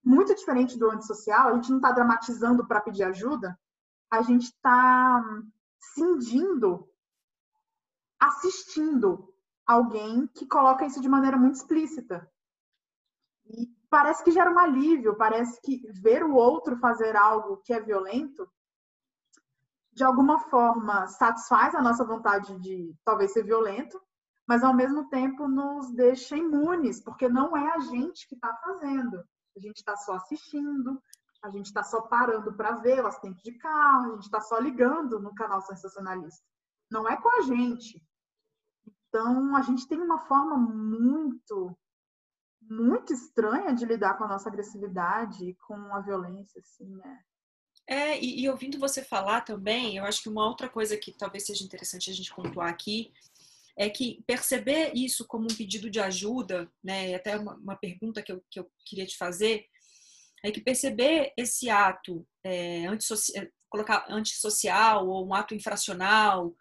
muito diferente do antissocial, a gente não está dramatizando para pedir ajuda, a gente está cindindo, assistindo alguém que coloca isso de maneira muito explícita. E parece que gera um alívio, parece que ver o outro fazer algo que é violento de alguma forma satisfaz a nossa vontade de talvez ser violento, mas ao mesmo tempo nos deixa imunes, porque não é a gente que está fazendo. A gente está só assistindo, a gente está só parando para ver o acidente de carro, a gente está só ligando no canal sensacionalista. Não é com a gente. Então, a gente tem uma forma muito, muito estranha de lidar com a nossa agressividade, com a violência, assim, né? É, e, e, ouvindo você falar também, eu acho que uma outra coisa que talvez seja interessante a gente pontuar aqui é que perceber isso como um pedido de ajuda, né, e até uma, uma pergunta que eu, que eu queria te fazer, é que perceber esse ato é, antissocial, colocar antissocial ou um ato infracional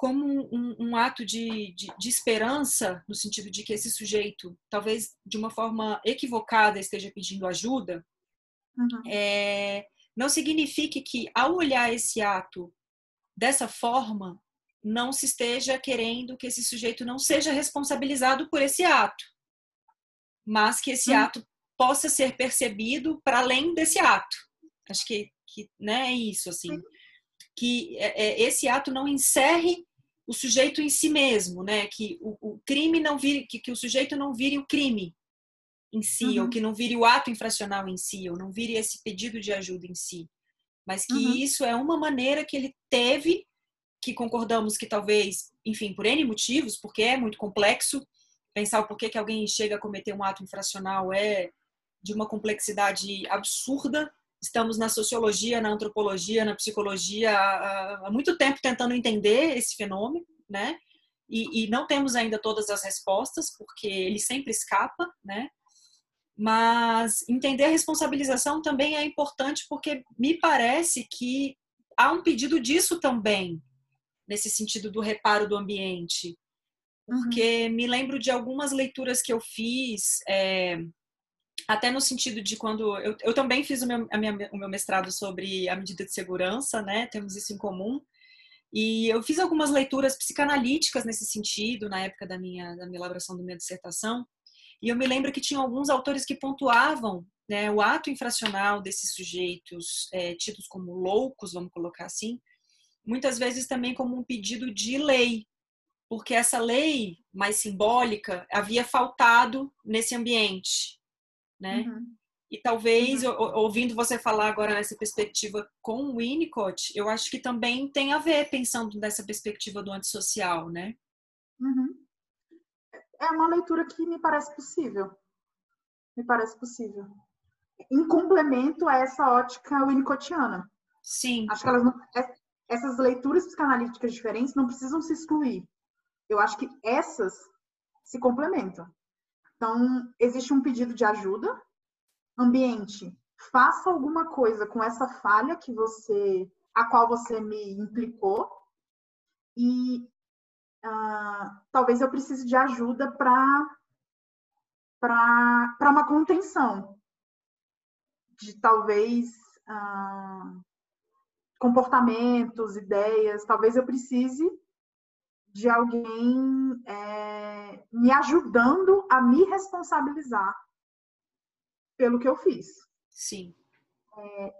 como um, um ato de, de, de, esperança, no sentido de que esse sujeito, talvez de uma forma equivocada, esteja pedindo ajuda, uhum. é, não signifique que, ao olhar esse ato dessa forma, não se esteja querendo que esse sujeito não seja responsabilizado por esse ato, mas que esse uhum. ato possa ser percebido para além desse ato. Acho que, que né, é isso, assim. Que é, é, esse ato não encerre o sujeito em si mesmo, né? Que o, o crime não vire, que, que, o sujeito não vire o crime em si, uhum. ou que não vire o ato infracional em si, ou não vire esse pedido de ajuda em si, mas que uhum. isso é uma maneira que ele teve, que concordamos que talvez, enfim, por N motivos, porque é muito complexo, pensar o porquê que alguém chega a cometer um ato infracional é de uma complexidade absurda, estamos na sociologia, na antropologia, na psicologia há, há muito tempo tentando entender esse fenômeno, né? E, e, não temos ainda todas as respostas, porque ele sempre escapa, né? Mas entender a responsabilização também é importante, porque me parece que há um pedido disso também, nesse sentido do reparo do ambiente. Porque uhum. me lembro de algumas leituras que eu fiz. É, até no sentido de quando eu, eu também fiz o meu, minha, o meu mestrado sobre a medida de segurança, né? Temos isso em comum. E eu fiz algumas leituras psicanalíticas nesse sentido na época da minha, da minha elaboração da minha dissertação. E eu me lembro que tinha alguns autores que pontuavam né, o ato infracional desses sujeitos é, tidos como loucos, vamos colocar assim, muitas vezes também como um pedido de lei, porque essa lei mais simbólica havia faltado nesse ambiente né? Uhum. E talvez, uhum. ouvindo você falar agora nessa perspectiva com o Winnicott, eu acho que também tem a ver pensando nessa perspectiva do antissocial, né? Uhum. É uma leitura que me parece possível. Me parece possível. Em complemento a essa ótica winnicottiana. Sim. Acho que elas não, é, essas leituras psicanalíticas diferentes não precisam se excluir. Eu acho que essas se complementam. Então, existe um pedido de ajuda. Ambiente, faça alguma coisa com essa falha que você, a qual você me implicou. E uh, talvez eu precise de ajuda para para uma contenção de talvez uh, comportamentos, ideias. Talvez eu precise de alguém é, me ajudando a me responsabilizar pelo que eu fiz. Sim. É,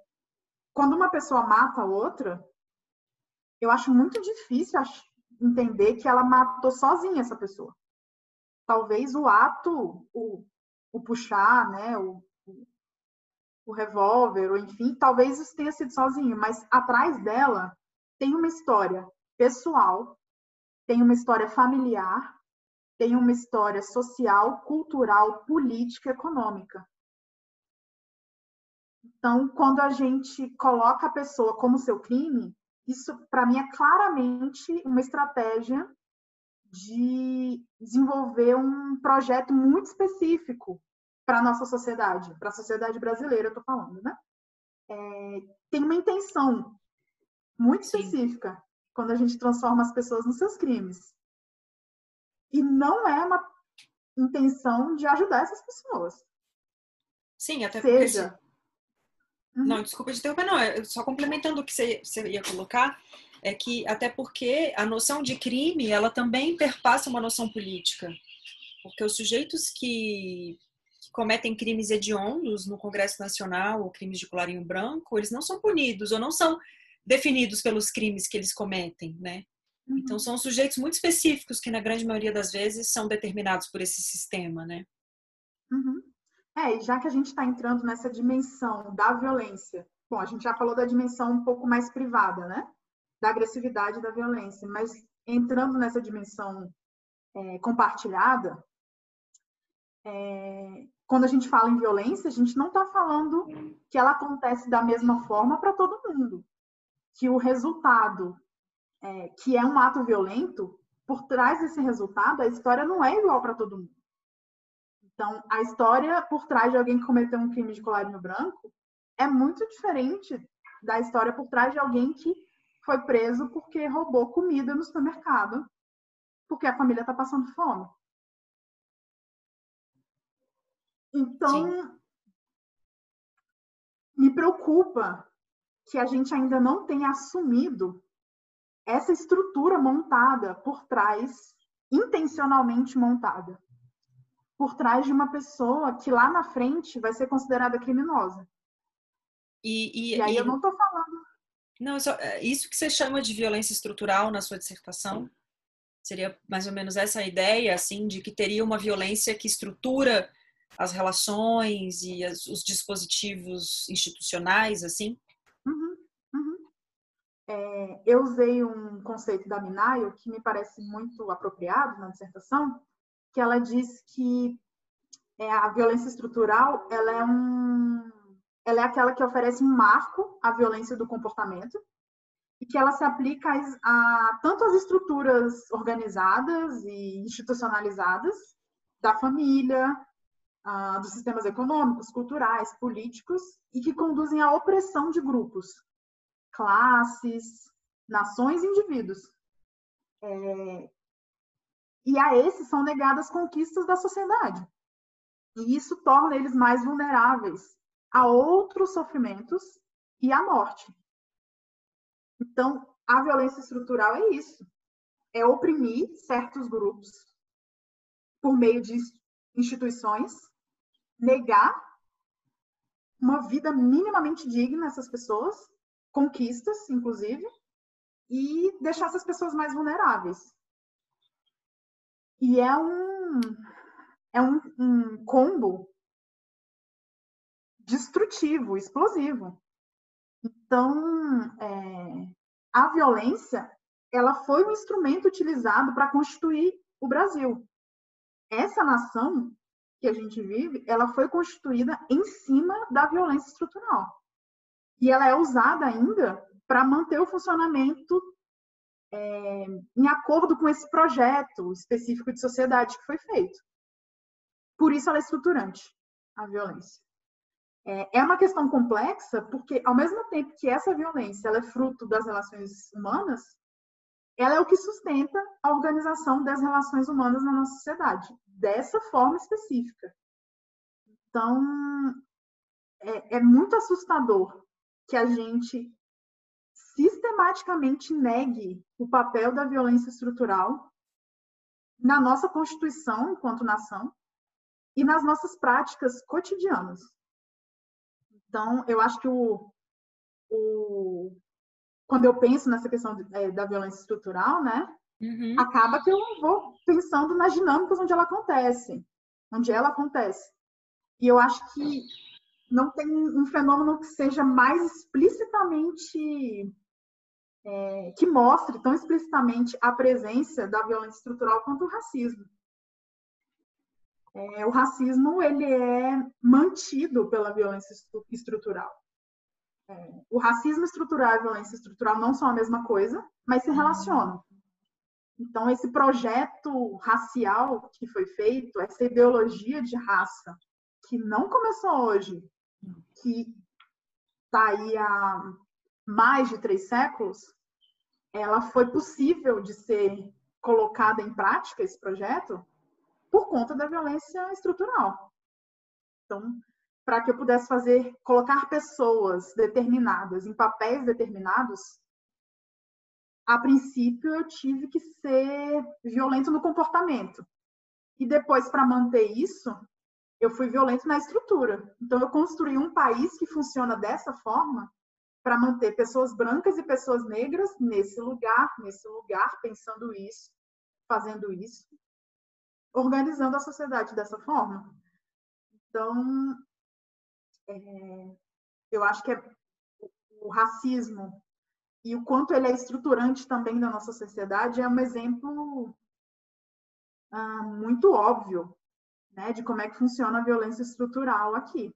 quando uma pessoa mata a outra, eu acho muito difícil entender que ela matou sozinha essa pessoa. Talvez o ato, o, o puxar, né, o, o revólver, ou enfim, talvez isso tenha sido sozinho, mas atrás dela tem uma história pessoal tem uma história familiar, tem uma história social, cultural, política, econômica. Então, quando a gente coloca a pessoa como seu crime, isso para mim é claramente uma estratégia de desenvolver um projeto muito específico para a nossa sociedade, para a sociedade brasileira, eu estou falando, né? É, tem uma intenção muito específica quando a gente transforma as pessoas nos seus crimes. E não é uma intenção de ajudar essas pessoas. Sim, até Seja. porque. Uhum. Não, desculpa te interromper, não. Só complementando o que você, você ia colocar, é que até porque a noção de crime ela também perpassa uma noção política. Porque os sujeitos que, que cometem crimes hediondos no Congresso Nacional ou crimes de colarinho branco, eles não são punidos ou não são definidos pelos crimes que eles cometem, né? Uhum. Então são sujeitos muito específicos que na grande maioria das vezes são determinados por esse sistema, né? Uhum. É, e já que a gente está entrando nessa dimensão da violência, bom, a gente já falou da dimensão um pouco mais privada, né? Da agressividade da violência, mas entrando nessa dimensão é, compartilhada, é, quando a gente fala em violência, a gente não está falando que ela acontece da mesma forma para todo mundo. Que o resultado, é, que é um ato violento, por trás desse resultado, a história não é igual para todo mundo. Então, a história por trás de alguém que cometeu um crime de colarinho branco é muito diferente da história por trás de alguém que foi preso porque roubou comida no supermercado, porque a família está passando fome. Então, Sim. me preocupa que a gente ainda não tenha assumido essa estrutura montada por trás, intencionalmente montada, por trás de uma pessoa que lá na frente vai ser considerada criminosa. E, e, e aí e... eu não estou falando. Não, isso, é, isso que você chama de violência estrutural na sua dissertação seria mais ou menos essa ideia, assim, de que teria uma violência que estrutura as relações e as, os dispositivos institucionais, assim? É, eu usei um conceito da Minayo que me parece muito apropriado na dissertação, que ela diz que é, a violência estrutural ela é um ela é aquela que oferece um marco à violência do comportamento e que ela se aplica a, a tanto as estruturas organizadas e institucionalizadas da família, ah, dos sistemas econômicos, culturais, políticos e que conduzem à opressão de grupos, classes, nações e indivíduos. É... E a esses são negadas conquistas da sociedade. E isso torna eles mais vulneráveis a outros sofrimentos e à morte. Então, a violência estrutural é isso: é oprimir certos grupos por meio de instituições negar uma vida minimamente digna a essas pessoas, conquistas, inclusive, e deixar essas pessoas mais vulneráveis. E é um, é um, um combo destrutivo, explosivo. Então, é, a violência ela foi um instrumento utilizado para constituir o Brasil. Essa nação que a gente vive, ela foi constituída em cima da violência estrutural. E ela é usada ainda para manter o funcionamento é, em acordo com esse projeto específico de sociedade que foi feito. Por isso ela é estruturante, a violência. É, é uma questão complexa, porque ao mesmo tempo que essa violência ela é fruto das relações humanas, ela é o que sustenta a organização das relações humanas na nossa sociedade, dessa forma específica. Então, é, é muito assustador que a gente sistematicamente negue o papel da violência estrutural na nossa Constituição enquanto nação e nas nossas práticas cotidianas. Então, eu acho que o, o, quando eu penso nessa questão de, é, da violência estrutural, né? Uhum. Acaba que eu vou pensando nas dinâmicas onde ela acontece, onde ela acontece. E eu acho que não tem um fenômeno que seja mais explicitamente é, que mostre tão explicitamente a presença da violência estrutural quanto o racismo. É, o racismo ele é mantido pela violência estrutural. É, o racismo estrutural e a violência estrutural não são a mesma coisa, mas se relacionam. Então, esse projeto racial que foi feito, essa ideologia de raça, que não começou hoje, que está aí há mais de três séculos, ela foi possível de ser colocada em prática, esse projeto, por conta da violência estrutural. Então, para que eu pudesse fazer, colocar pessoas determinadas em papéis determinados, a princípio eu tive que ser violento no comportamento. E depois, para manter isso, eu fui violento na estrutura. Então, eu construí um país que funciona dessa forma para manter pessoas brancas e pessoas negras nesse lugar, nesse lugar, pensando isso, fazendo isso, organizando a sociedade dessa forma. Então, é, eu acho que é, o racismo e o quanto ele é estruturante também da nossa sociedade é um exemplo ah, muito óbvio né, de como é que funciona a violência estrutural aqui.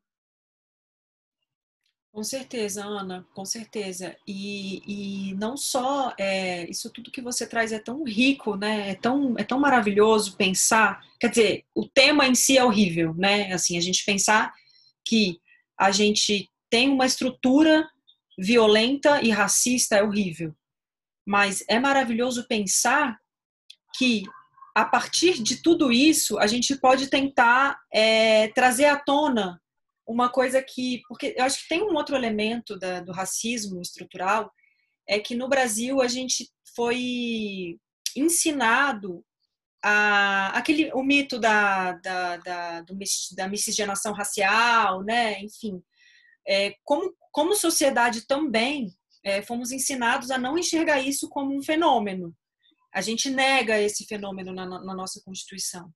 Com certeza, Ana, com certeza. E, e não só é, isso tudo que você traz é tão rico, né? É tão, é tão maravilhoso pensar. Quer dizer, o tema em si é horrível, né? Assim, a gente pensar que a gente tem uma estrutura violenta e racista é horrível. Mas é maravilhoso pensar que a partir de tudo isso a gente pode tentar é, trazer à tona uma coisa que. Porque eu acho que tem um outro elemento da, do racismo estrutural, é que no Brasil a gente foi ensinado a, aquele, o mito da, da, da, do, da miscigenação racial, né? enfim. É, como, como sociedade também, é, fomos ensinados a não enxergar isso como um fenômeno. A gente nega esse fenômeno na, na nossa Constituição.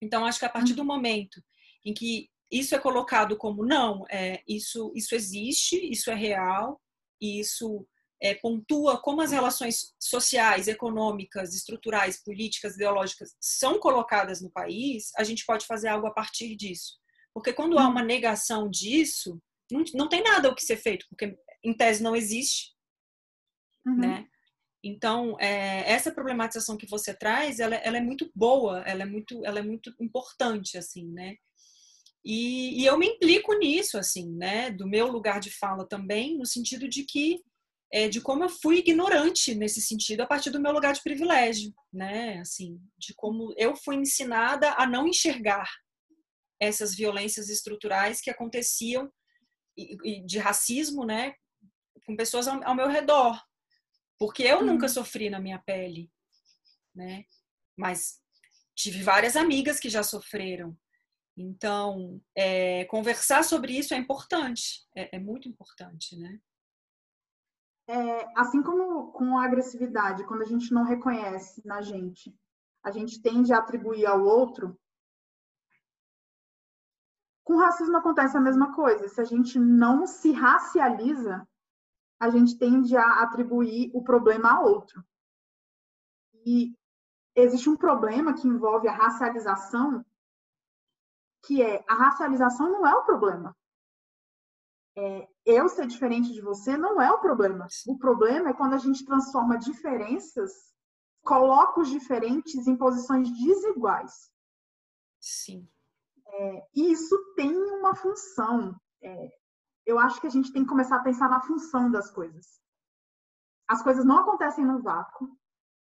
Então, acho que a partir do momento em que isso é colocado como não, é, isso, isso existe, isso é real, e isso é, pontua como as relações sociais, econômicas, estruturais, políticas, ideológicas são colocadas no país, a gente pode fazer algo a partir disso. Porque quando há uma negação disso, não, não tem nada o que ser feito, porque em tese não existe, uhum. né? Então, é, essa problematização que você traz, ela, ela, é muito boa, ela é muito, ela é muito importante, assim, né? E, e, eu me implico nisso, assim, né? Do meu lugar de fala também, no sentido de que é, de como eu fui ignorante nesse sentido a partir do meu lugar de privilégio, né? Assim, de como eu fui ensinada a não enxergar essas violências estruturais que aconteciam e, de racismo, né? Com pessoas ao, ao meu redor, porque eu nunca uhum. sofri na minha pele, né? Mas tive várias amigas que já sofreram então, é, conversar sobre isso é importante, é, é muito importante, né? É, assim como com a agressividade, quando a gente não reconhece na gente, a gente tende a atribuir ao outro. Com racismo acontece a mesma coisa. Se a gente não se racializa, a gente tende a atribuir o problema a outro. E existe um problema que envolve a racialização, que é a racialização não é o problema. É, eu ser diferente de você não é o problema. O problema é quando a gente transforma diferenças, coloca os diferentes em posições desiguais. Sim. É, e isso tem uma função. É, eu acho que a gente tem que começar a pensar na função das coisas. As coisas não acontecem no vácuo.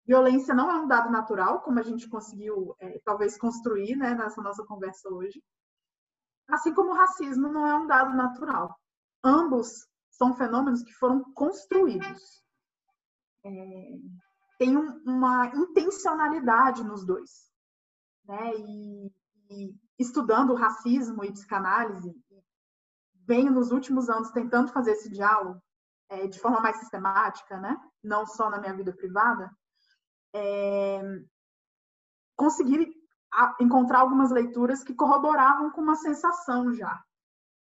Violência não é um dado natural, como a gente conseguiu é, talvez construir né, nessa nossa conversa hoje. Assim como o racismo não é um dado natural. Ambos são fenômenos que foram construídos. É, tem um, uma intencionalidade nos dois. Né? E, e estudando racismo e psicanálise, venho nos últimos anos tentando fazer esse diálogo é, de forma mais sistemática, né? não só na minha vida privada, é, consegui encontrar algumas leituras que corroboravam com uma sensação já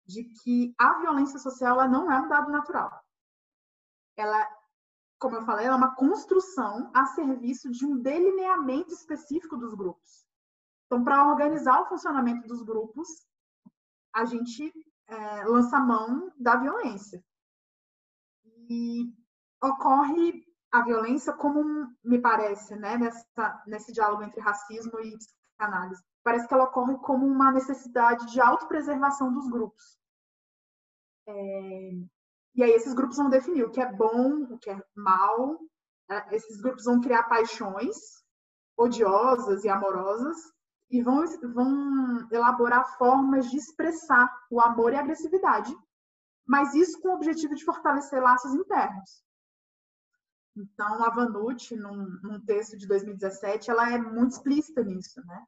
de que a violência social ela não é um dado natural. Ela, como eu falei, é uma construção a serviço de um delineamento específico dos grupos. Então, para organizar o funcionamento dos grupos, a gente é, lança mão da violência. E ocorre a violência como, me parece, né, nessa, nesse diálogo entre racismo e psicanálise, parece que ela ocorre como uma necessidade de autopreservação dos grupos. É, e aí esses grupos vão definir o que é bom, o que é mal, é, esses grupos vão criar paixões odiosas e amorosas e vão, vão elaborar formas de expressar o amor e a agressividade, mas isso com o objetivo de fortalecer laços internos. Então, a Vanucci, num, num, texto de 2017, ela é muito explícita nisso, né?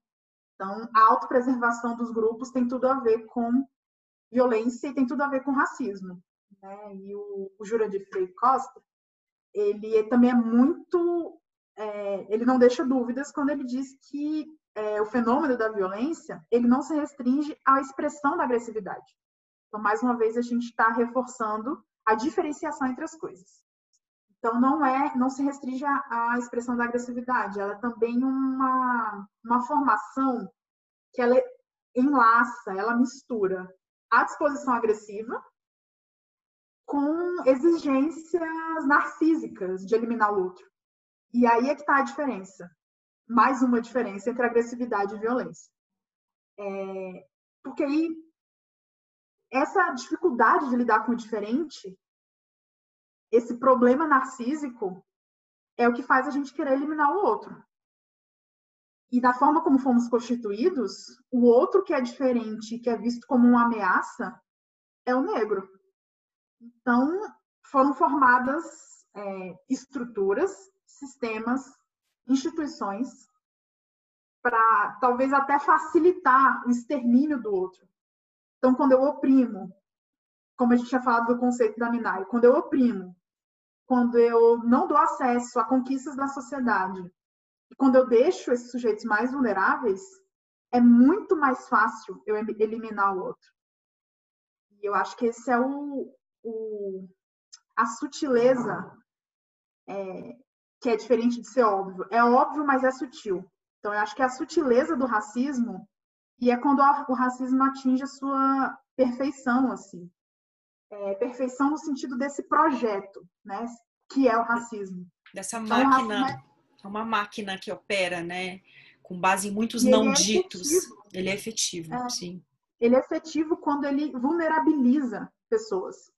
Então, a autopreservação dos grupos tem tudo a ver com violência e tem tudo a ver com racismo. né, e o, o Jurandir Freire Costa, ele também é muito, é, ele não deixa dúvidas quando ele diz que é, o fenômeno da violência ele não se restringe à expressão da agressividade. Então, mais uma vez, a gente está reforçando a diferenciação entre as coisas. Então, não é, não se restringe à, expressão da agressividade. Ela é também uma, uma formação que ela enlaça, ela mistura a disposição agressiva com exigências narcísicas de eliminar o outro. E aí é que está a diferença. Mais uma diferença entre agressividade e violência. É, porque aí, essa dificuldade de lidar com o diferente, esse problema narcísico, é o que faz a gente querer eliminar o outro. E da forma como fomos constituídos, o outro que é diferente, que é visto como uma ameaça, é o negro. Então, foram formadas é, estruturas, sistemas, instituições para talvez até facilitar o extermínio do outro. Então, quando eu oprimo, como a gente tinha falado do conceito da Minai, quando eu oprimo, quando eu não dou acesso a conquistas da sociedade, e quando eu deixo esses sujeitos mais vulneráveis, é muito mais fácil eu eliminar o outro. E eu acho que esse é o, o, a sutileza é, que é diferente de ser óbvio. É óbvio, mas é sutil. Então, eu acho que é a sutileza do racismo e é quando o racismo atinge a sua perfeição, assim. É, perfeição no sentido desse projeto, né? Que é o racismo. Dessa então, máquina, é... é uma máquina que opera, né? Com base em muitos e não ele é ditos. Efetivo. Ele é efetivo, é. sim. Ele é efetivo quando ele vulnerabiliza pessoas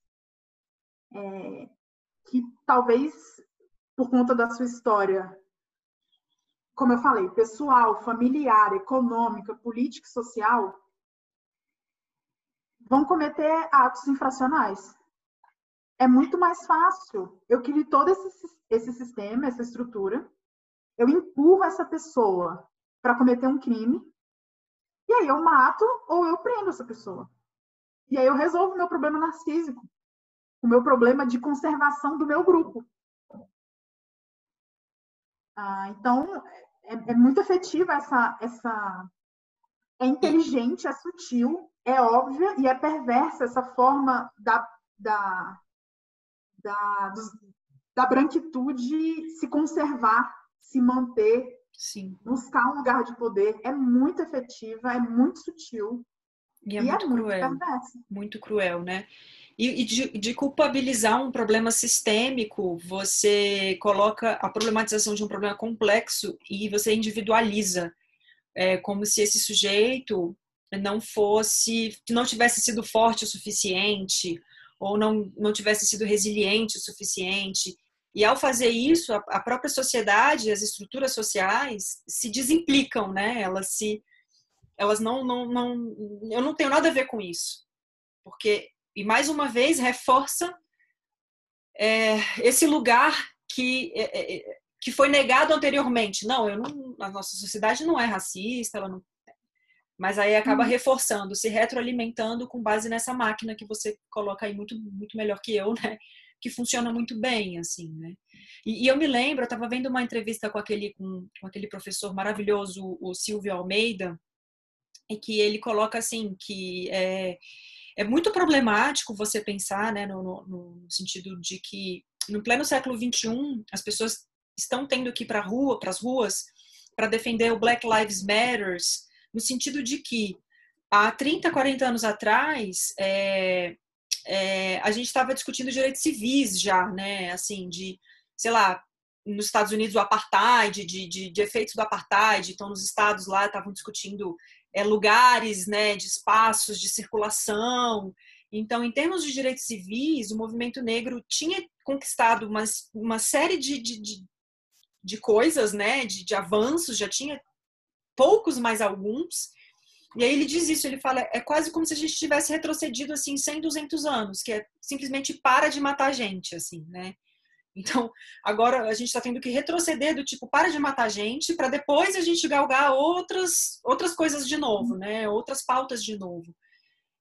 é, que talvez por conta da sua história, como eu falei, pessoal, familiar, econômica, política e social, vão cometer atos infracionais. É muito mais fácil. Eu crio todo esse, esse sistema, essa estrutura, eu empurro essa pessoa para cometer um crime, e aí eu mato ou eu prendo essa pessoa. E aí eu resolvo o meu problema narcísico o meu problema de conservação do meu grupo. Ah, então, é, é, muito efetiva essa, essa. É inteligente, é sutil, é óbvia e é perversa essa forma da, da, da, dos, da branquitude se conservar, se manter, Sim. buscar um lugar de poder. É muito efetiva, é muito sutil. E é, e muito, é muito cruel. Perversa. Muito cruel, né? E, de, de, culpabilizar um problema sistêmico, você coloca a problematização de um problema complexo e você individualiza, é, como se esse sujeito não fosse, não tivesse sido forte o suficiente ou não, não tivesse sido resiliente o suficiente. E ao fazer isso, a, a própria sociedade, as estruturas sociais se desimplicam, né? Elas se, elas não, não, não, eu não tenho nada a ver com isso, porque e mais uma vez reforça é, esse lugar que, é, é, que foi negado anteriormente. Não, eu não, a nossa sociedade não é racista, ela não, mas aí acaba uhum. reforçando, se retroalimentando com base nessa máquina que você coloca aí muito, muito melhor que eu, né? Que funciona muito bem, assim, né? E, e eu me lembro, eu estava vendo uma entrevista com aquele, com, com, aquele professor maravilhoso, o Silvio Almeida, e que ele coloca assim que é, é muito problemático você pensar, né, no, no, no sentido de que no pleno século XXI as pessoas estão tendo que ir para rua, para as ruas, para defender o Black Lives Matters, no sentido de que há 30, 40 anos atrás é, é, a gente estava discutindo direitos civis já, né, assim, de, sei lá, nos Estados Unidos o apartheid, de, de, de efeitos do apartheid, então nos estados lá estavam discutindo é, lugares, né, de espaços de circulação. Então, em termos de direitos civis, o movimento negro tinha conquistado uma, uma série de, de, de, de coisas, né, de, de avanços, já tinha poucos mais alguns. E aí ele diz isso, ele fala, é quase como se a gente tivesse retrocedido assim 100, 200 anos, que é simplesmente para de matar gente, assim, né? Então, agora a gente está tendo que retroceder do tipo, para de matar gente, para depois a gente galgar outras, outras coisas de novo, né? Outras pautas de novo.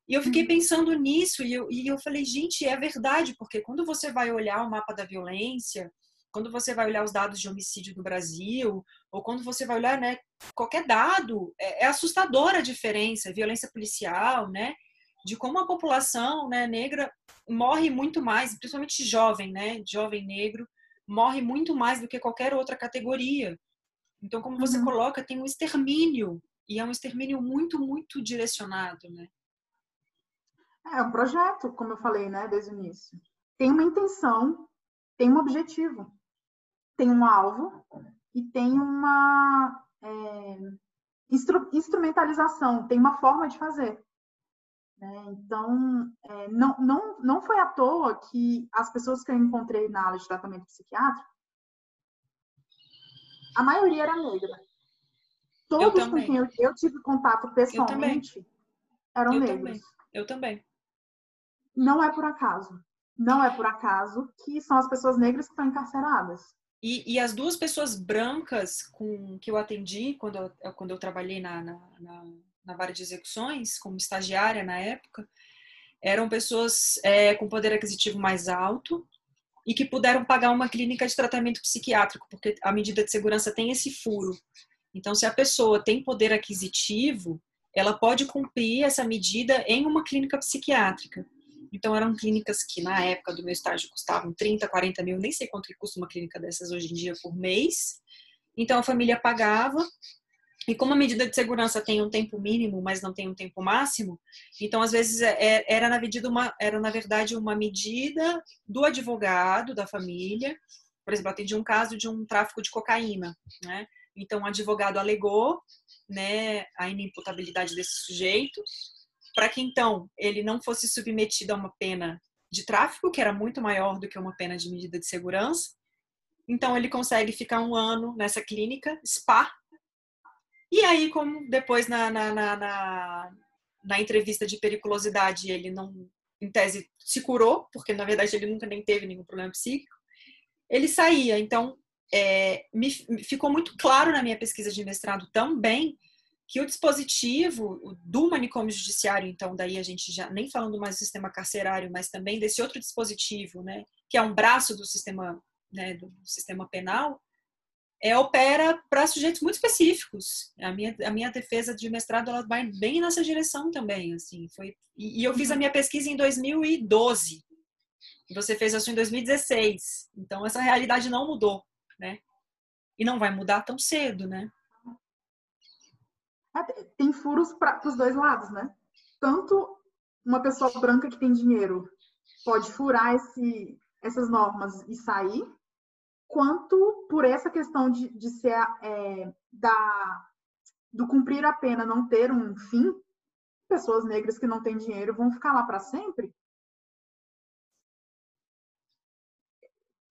E eu fiquei uhum. pensando nisso e eu, e eu falei, gente, é verdade, porque quando você vai olhar o mapa da violência, quando você vai olhar os dados de homicídio no Brasil, ou quando você vai olhar né, qualquer dado, é, é assustadora a diferença, violência policial, né? De como a população né, negra morre muito mais, principalmente jovem, né? Jovem negro, morre muito mais do que qualquer outra categoria. Então, como você uhum. coloca, tem um extermínio, e é um extermínio muito, muito direcionado, né? É um projeto, como eu falei, né, desde o início. Tem uma intenção, tem um objetivo, tem um alvo e tem uma é, instru instrumentalização, tem uma forma de fazer. Né? Então, é, não, não, não foi à toa que as pessoas que eu encontrei na aula de tratamento psiquiátrico, a maioria era negra. Todos com quem eu, eu, tive contato pessoalmente eram eu negros. Também. Eu também. Não é por acaso. Não é por acaso que são as pessoas negras que estão encarceradas. E, e as duas pessoas brancas com que eu atendi quando eu, quando eu trabalhei na, na, na, na vara de execuções, como estagiária na época, eram pessoas é, com poder aquisitivo mais alto e que puderam pagar uma clínica de tratamento psiquiátrico, porque a medida de segurança tem esse furo. Então, se a pessoa tem poder aquisitivo, ela pode cumprir essa medida em uma clínica psiquiátrica. Então, eram clínicas que, na época do meu estágio, custavam 30, 40 mil, nem sei quanto que custa uma clínica dessas hoje em dia por mês. Então, a família pagava. E como a medida de segurança tem um tempo mínimo, mas não tem um tempo máximo, então, às vezes, é, é, era na, medida uma, era, na verdade, uma medida do advogado, da família. Por exemplo, atendi um caso de um tráfico de cocaína, né? Então, o advogado alegou né, a inimputabilidade desse sujeito, para que então ele não fosse submetido a uma pena de tráfico, que era muito maior do que uma pena de medida de segurança. Então ele consegue ficar um ano nessa clínica, SPA. E aí, como depois na, na, na, na, na entrevista de periculosidade ele não, em tese, se curou, porque na verdade ele nunca nem teve nenhum problema psíquico, ele saía. Então, é, me, ficou muito claro na minha pesquisa de mestrado também que o dispositivo do manicômio judiciário, então daí a gente já nem falando mais do sistema carcerário, mas também desse outro dispositivo, né, que é um braço do sistema, né, do sistema penal, é, opera para sujeitos muito específicos. A minha, a minha defesa de mestrado ela vai bem nessa direção também, assim, foi e, e eu fiz a minha pesquisa em 2012. E você fez a sua em 2016. Então essa realidade não mudou, né? E não vai mudar tão cedo, né? tem furos para os dois lados, né? Tanto uma pessoa branca que tem dinheiro pode furar esse, essas normas e sair, quanto por essa questão de, de ser é, da, do cumprir a pena não ter um fim, pessoas negras que não têm dinheiro vão ficar lá para sempre.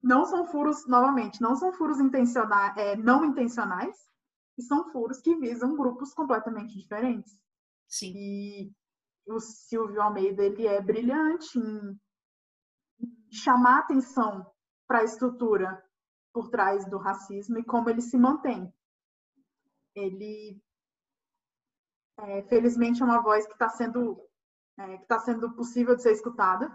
Não são furos, novamente, não são furos intencionais, é, não intencionais, e são furos que visam grupos completamente diferentes. Sim. E o Silvio Almeida ele é brilhante em chamar atenção para a estrutura por trás do racismo e como ele se mantém. Ele, é, felizmente, é uma voz que está sendo é, que está sendo possível de ser escutada.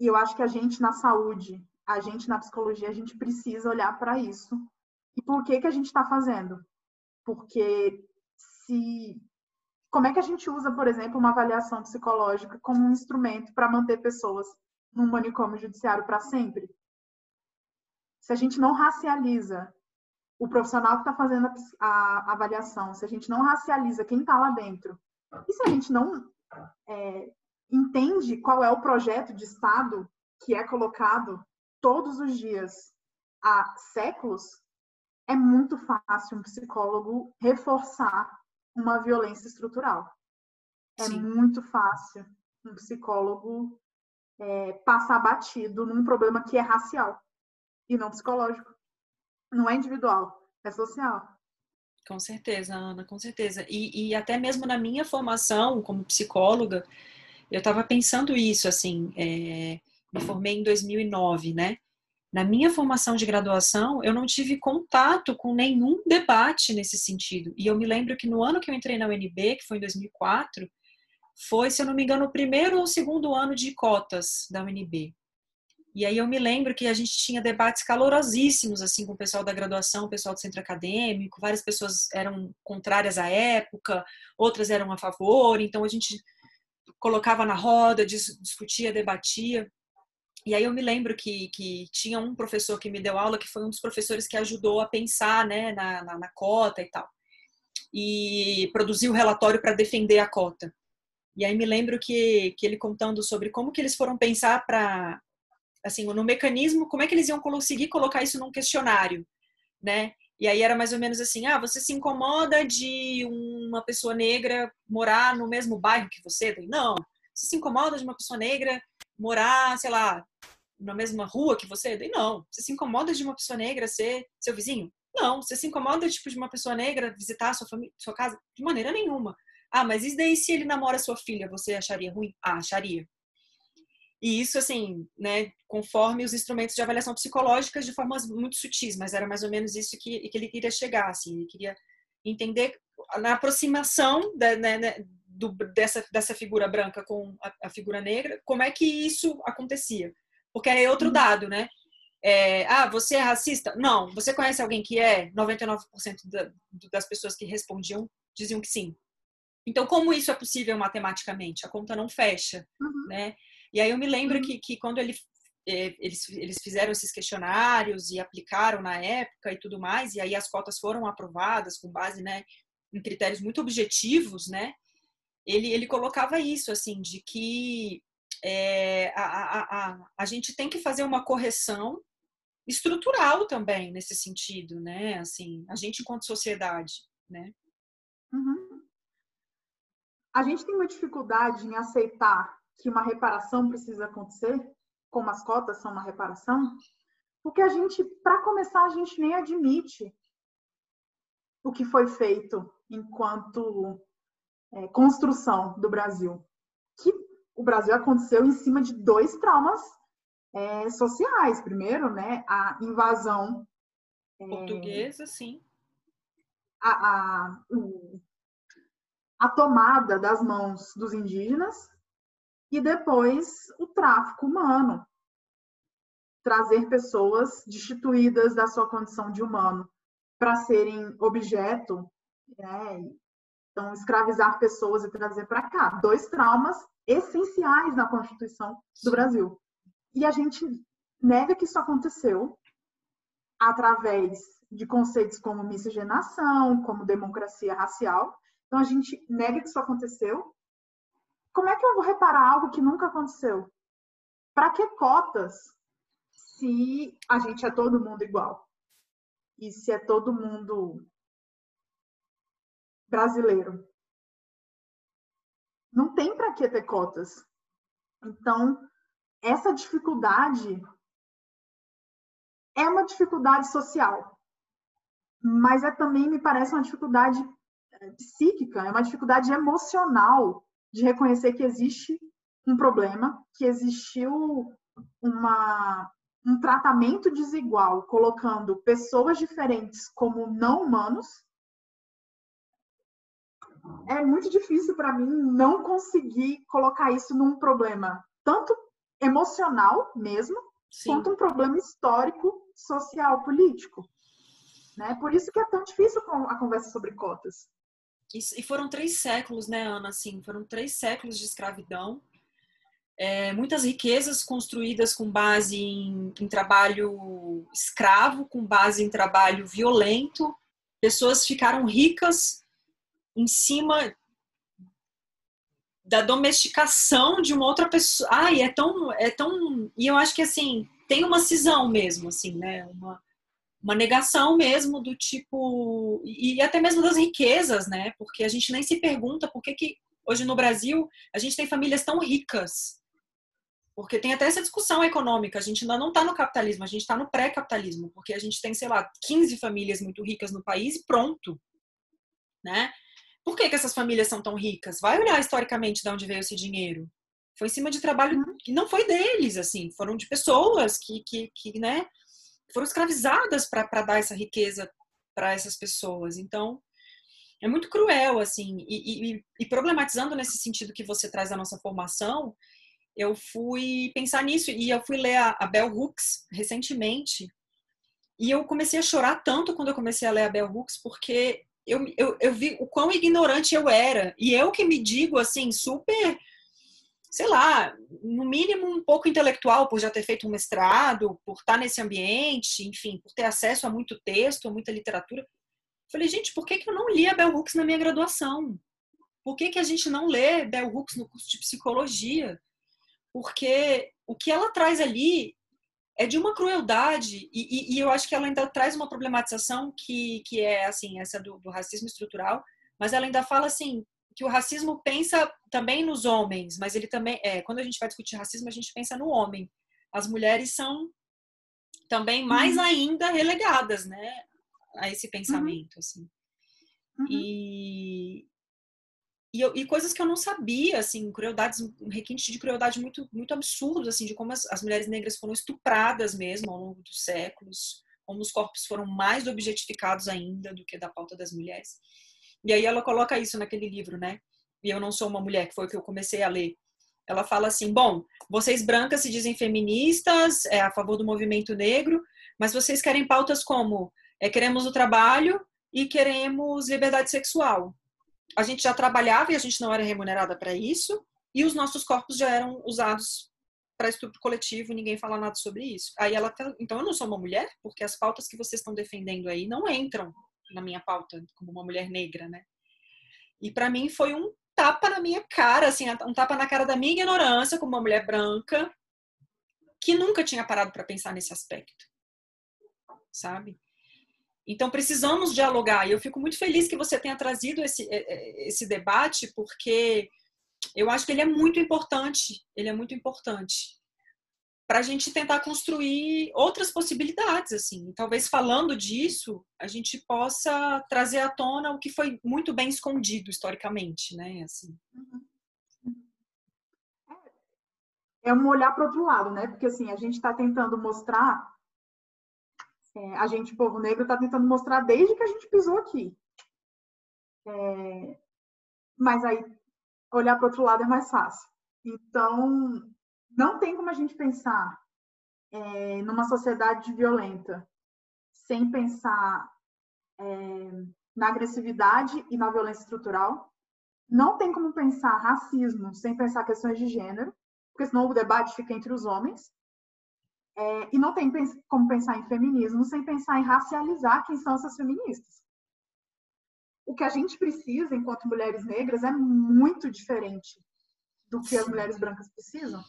E eu acho que a gente na saúde, a gente na psicologia, a gente precisa olhar para isso e por que, que a gente está fazendo? Porque se. Como é que a gente usa, por exemplo, uma avaliação psicológica como um instrumento para manter pessoas num manicômio judiciário para sempre? Se a gente não racializa o profissional que está fazendo a, a, avaliação, se a gente não racializa quem está lá dentro, e se a gente não é, entende qual é o projeto de Estado que é colocado todos os dias há séculos, é muito fácil um psicólogo reforçar uma violência estrutural. É Sim. muito fácil um psicólogo é, passar batido num problema que é racial e não psicológico. Não é individual, é social. Com certeza, Ana, com certeza. E, e até mesmo na minha formação como psicóloga, eu estava pensando isso, assim, é, me formei em 2009, né? Na minha formação de graduação, eu não tive contato com nenhum debate nesse sentido. E eu me lembro que no ano que eu entrei na UNB, que foi em 2004, foi, se eu não me engano, o primeiro ou segundo ano de cotas da UNB. E aí eu me lembro que a gente tinha debates calorosíssimos assim com o pessoal da graduação, o pessoal do centro acadêmico, várias pessoas eram contrárias à época, outras eram a favor, então a gente colocava na roda, discutia, debatia. E aí eu me lembro que, que tinha um professor que me deu aula, que foi um dos professores que ajudou a pensar né, na, na, na cota e tal. E produziu o relatório para defender a cota. E aí me lembro que, que ele contando sobre como que eles foram pensar para assim, no mecanismo, como é que eles iam conseguir colocar isso num questionário, né? E aí era mais ou menos assim, ah, você se incomoda de uma pessoa negra morar no mesmo bairro que você? Não. Você se incomoda de uma pessoa negra morar, sei lá, na mesma rua que você? Não. Você se incomoda de uma pessoa negra ser seu vizinho? Não. Você se incomoda tipo de uma pessoa negra visitar sua família, sua casa? De maneira nenhuma. Ah, mas e daí se ele namora sua filha, você acharia ruim? Ah, acharia. E isso, assim, né, conforme os instrumentos de avaliação psicológica de formas muito sutis, mas era mais ou menos isso que, que ele queria chegar, assim, ele queria entender na aproximação da, né, né, do, dessa, dessa figura branca com a, a, figura negra, como é que isso acontecia. Porque é outro uhum. dado, né? É, ah, você é racista? Não. Você conhece alguém que é? 99% da, das pessoas que respondiam diziam que sim. Então, como isso é possível matematicamente? A conta não fecha, uhum. né? E aí eu me lembro uhum. que, que quando ele, é, eles, eles fizeram esses questionários e aplicaram na época e tudo mais, e aí as cotas foram aprovadas com base né, em critérios muito objetivos, né? Ele, ele colocava isso, assim, de que é, a, a, a, a gente tem que fazer uma correção estrutural também nesse sentido, né? Assim, a gente enquanto sociedade, né? Uhum. A gente tem uma dificuldade em aceitar que uma reparação precisa acontecer, como as cotas são uma reparação, porque a gente, para começar, a gente nem admite o que foi feito enquanto é, construção do Brasil. Que o Brasil aconteceu em cima de dois traumas é, sociais. Primeiro, né, a invasão é, portuguesa, sim. A, a, a tomada das mãos dos indígenas e depois o tráfico humano. Trazer pessoas destituídas da sua condição de humano para serem objeto, né? então escravizar pessoas e trazer para cá. Dois traumas essenciais na Constituição do Brasil. E a gente nega que isso aconteceu através de conceitos como miscigenação, como democracia racial. Então a gente nega que isso aconteceu como é que eu vou reparar algo que nunca aconteceu? Para que cotas se a gente é todo mundo igual? E se é todo mundo brasileiro? Não tem para que ter cotas. Então, essa dificuldade é uma dificuldade social, mas é também, me parece, uma dificuldade psíquica, é uma dificuldade emocional de reconhecer que existe um problema, que existiu uma, um tratamento desigual, colocando pessoas diferentes como não humanos, é muito difícil para mim não conseguir colocar isso num problema tanto emocional mesmo, Sim. quanto um problema histórico, social, político. Né? Por isso que é tão difícil a conversa sobre cotas. E foram três séculos, né, Ana? Assim, foram três séculos de escravidão. É, muitas riquezas construídas com base em, em, trabalho escravo, com base em trabalho violento. Pessoas ficaram ricas em cima da domesticação de uma outra pessoa. Ai, é tão, é tão. E eu acho que assim tem uma cisão mesmo, assim, né? Uma, uma negação mesmo do tipo e até mesmo das riquezas, né? Porque a gente nem se pergunta por que, que hoje no Brasil a gente tem famílias tão ricas. Porque tem até essa discussão econômica. A gente ainda não está no capitalismo, a gente está no pré-capitalismo, porque a gente tem, sei lá, 15 famílias muito ricas no país e pronto, né? Por que, que essas famílias são tão ricas? Vai olhar historicamente de onde veio esse dinheiro. Foi em cima de trabalho uhum. que não foi deles, assim, foram de pessoas que, que, que né? Foram escravizadas para dar essa riqueza para essas pessoas. Então, é muito cruel, assim, e, e, e, problematizando nesse sentido que você traz da nossa formação, eu fui pensar nisso e eu fui ler a, a Bell Hooks recentemente e eu comecei a chorar tanto quando eu comecei a ler a Bell Hooks porque eu, eu, eu vi o quão ignorante eu era e eu que me digo assim super sei lá, no mínimo um pouco intelectual, por já ter feito um mestrado, por estar nesse ambiente, enfim, por ter acesso a muito texto, a muita literatura. Falei, gente, por que, que eu não li a Bell Hooks na minha graduação? Por que, que a gente não lê Bell Hooks no curso de psicologia? Porque o que ela traz ali é de uma crueldade e, e, e, eu acho que ela ainda traz uma problematização que, que é assim essa do, do racismo estrutural, mas ela ainda fala assim que o racismo pensa também nos homens, mas ele também é quando a gente vai discutir racismo a gente pensa no homem. As mulheres são também mais uhum. ainda relegadas, né, a esse pensamento, uhum. assim. Uhum. E, e, eu, e, coisas que eu não sabia, assim, crueldades, um requinte de crueldade muito, muito absurdo, assim, de como as, as mulheres negras foram estupradas mesmo ao longo dos séculos, como os corpos foram mais objetificados ainda do que da pauta das mulheres. E aí ela coloca isso naquele livro, né? E eu não sou uma mulher, que foi o que eu comecei a ler. Ela fala assim: bom, vocês brancas se dizem feministas, é a favor do movimento negro, mas vocês querem pautas como é, queremos o trabalho e queremos liberdade sexual. A gente já trabalhava e a gente não era remunerada para isso, e os nossos corpos já eram usados para estupro coletivo, ninguém fala nada sobre isso. Aí ela tá, então eu não sou uma mulher, porque as pautas que vocês estão defendendo aí não entram na minha pauta como uma mulher negra, né? E para mim foi um tapa na minha cara, assim, um tapa na cara da minha ignorância como uma mulher branca que nunca tinha parado para pensar nesse aspecto. Sabe? Então precisamos dialogar. E eu fico muito feliz que você tenha trazido esse, esse debate, porque eu acho que ele é muito importante. Ele é muito importante para a gente tentar construir outras possibilidades, assim. Talvez falando disso, a gente possa trazer à tona o que foi muito bem escondido historicamente, né? Assim. É um olhar para outro lado, né? Porque assim a gente está tentando mostrar, é, a gente povo negro está tentando mostrar desde que a gente pisou aqui. É, mas aí olhar para outro lado é mais fácil. Então não tem como a gente pensar é, numa sociedade violenta sem pensar é, na agressividade e na violência estrutural. Não tem como pensar racismo sem pensar questões de gênero, porque senão o debate fica entre os homens. É, e não tem como pensar em feminismo sem pensar em racializar quem são essas feministas. O que a gente precisa, enquanto mulheres negras, é muito diferente do que as mulheres brancas precisam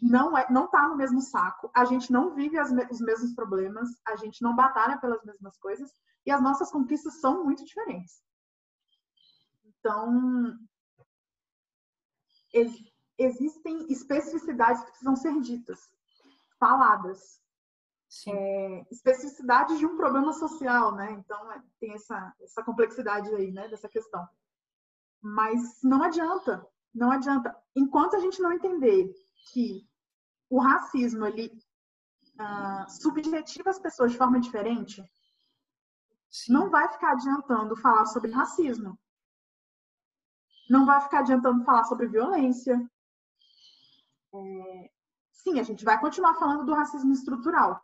não é, não tá no mesmo saco. A gente não vive as, os mesmos problemas, a gente não batalha pelas mesmas coisas e as nossas conquistas são muito diferentes. Então, ex, existem especificidades que precisam ser ditas, faladas. É, especificidades de um problema social, né? Então, é, tem essa, essa complexidade aí, né, dessa questão. Mas não adianta, não adianta. Enquanto a gente não entender que o racismo ele uh, subjetiva as pessoas de forma diferente, Sim. não vai ficar adiantando falar sobre racismo. Não vai ficar adiantando falar sobre violência. É, sim, a gente vai continuar falando do racismo estrutural.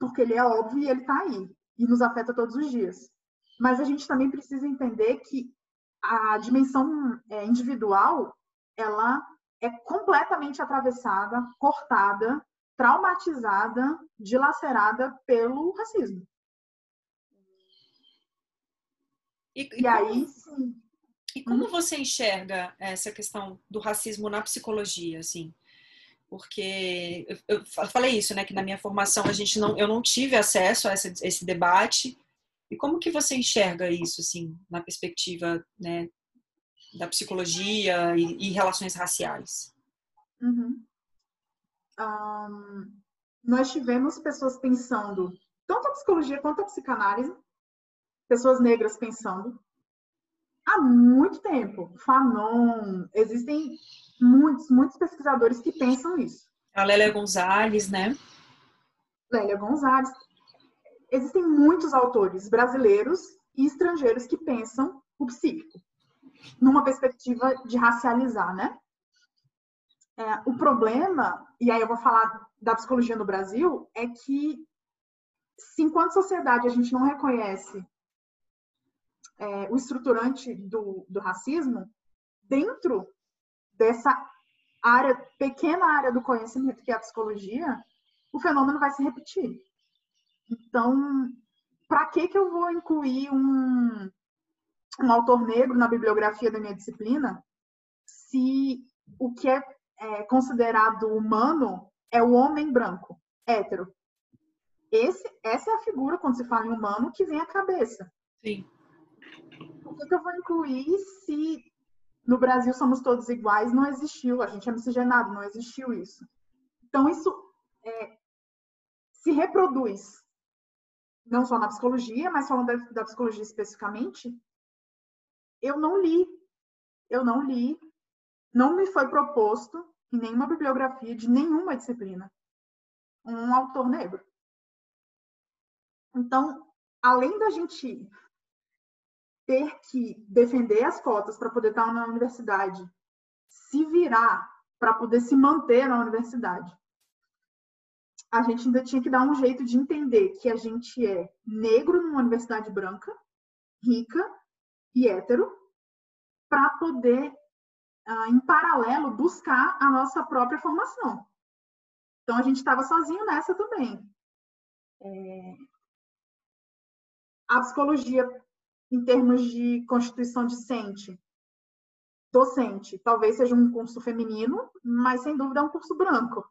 Porque ele é óbvio e ele está aí. E nos afeta todos os dias. Mas a gente também precisa entender que a dimensão é, individual, ela é completamente atravessada, cortada, traumatizada, dilacerada pelo racismo. E, e, e aí, sim. E como uhum. você enxerga essa questão do racismo na psicologia, assim? Porque eu, eu falei isso, né, que na minha formação a gente não, eu não tive acesso a essa, esse debate. E como que você enxerga isso, assim, na perspectiva, né, da psicologia e, e relações raciais? Uhum. Um, nós tivemos pessoas pensando, tanto a psicologia quanto a psicanálise, pessoas negras pensando, há muito tempo. Fanon, existem muitos, muitos pesquisadores que pensam isso. A Lélia Gonzalez, né? Lélia Gonzalez. Existem muitos autores brasileiros e estrangeiros que pensam o psíquico numa perspectiva de racializar, né? É, o problema, e aí eu vou falar da psicologia no Brasil, é que se enquanto sociedade a gente não reconhece é, o estruturante do, do racismo, dentro dessa área, pequena área do conhecimento que é a psicologia, o fenômeno vai se repetir. Então, para que que eu vou incluir um, um autor negro na bibliografia da minha disciplina se o que é, é considerado humano é o homem branco, hétero? Esse, essa é a figura, quando se fala em humano, que vem à cabeça. Sim. Por que, que eu vou incluir se no Brasil somos todos iguais? Não existiu, a gente é miscigenado, não existiu isso. Então, isso é, se reproduz, não só na psicologia, mas falando da, da psicologia especificamente, eu não li. Eu não li. Não me foi proposto em nenhuma bibliografia de nenhuma disciplina um autor negro. Então, além da gente ter que defender as cotas para poder estar na universidade, se virar para poder se manter na universidade, a gente ainda tinha que dar um jeito de entender que a gente é negro numa universidade branca, rica e hétero, para poder, ah, em paralelo, buscar a nossa própria formação. Então, a gente estava sozinho nessa também. É, a psicologia, em termos de constituição discente, docente, talvez seja um curso feminino, mas sem dúvida é um curso branco.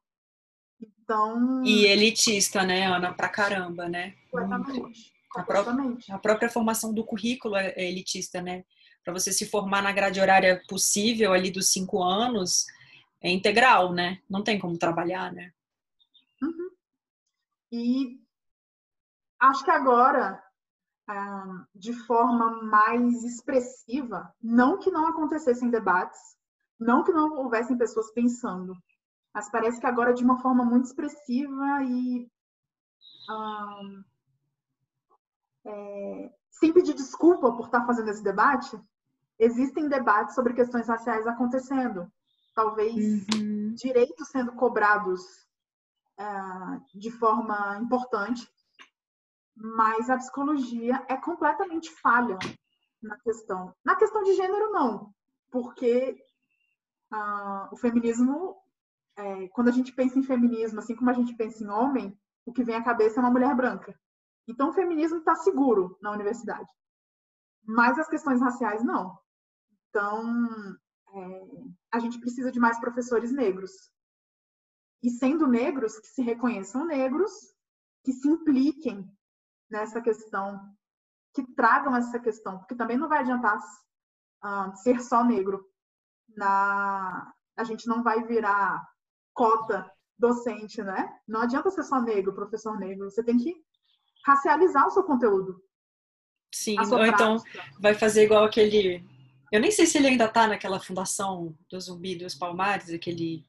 Então. E elitista, né, Ana? Pra caramba, né? Completamente. A, própria, a própria formação do currículo é, é elitista, né? Para você se formar na grade horária possível ali dos cinco anos, é integral, né? Não tem como trabalhar, né? Uhum. E acho que agora ah, de forma mais expressiva, não que não acontecessem debates, não que não houvessem pessoas pensando, mas parece que agora de uma forma muito expressiva e um, é, sem pedir desculpa por estar fazendo esse debate, existem debates sobre questões raciais acontecendo, talvez uhum. direitos sendo cobrados uh, de forma importante, mas a psicologia é completamente falha na questão. Na questão de gênero, não, porque uh, o feminismo, é, quando a gente pensa em feminismo, assim como a gente pensa em homem, o que vem à cabeça é uma mulher branca. Então, o feminismo está seguro na universidade. Mas as questões raciais, não. Então, é, a gente precisa de mais professores negros. E sendo negros, que se reconheçam negros, que se impliquem nessa questão, que tragam essa questão, porque também não vai adiantar uh, ser só negro. Na, a gente não vai virar cota docente, né? Não adianta ser só negro, professor negro. Você tem que racializar o seu conteúdo. Sim, ou então vai fazer igual aquele. Eu nem sei se ele ainda tá naquela fundação do Zumbi dos Palmares, aquele,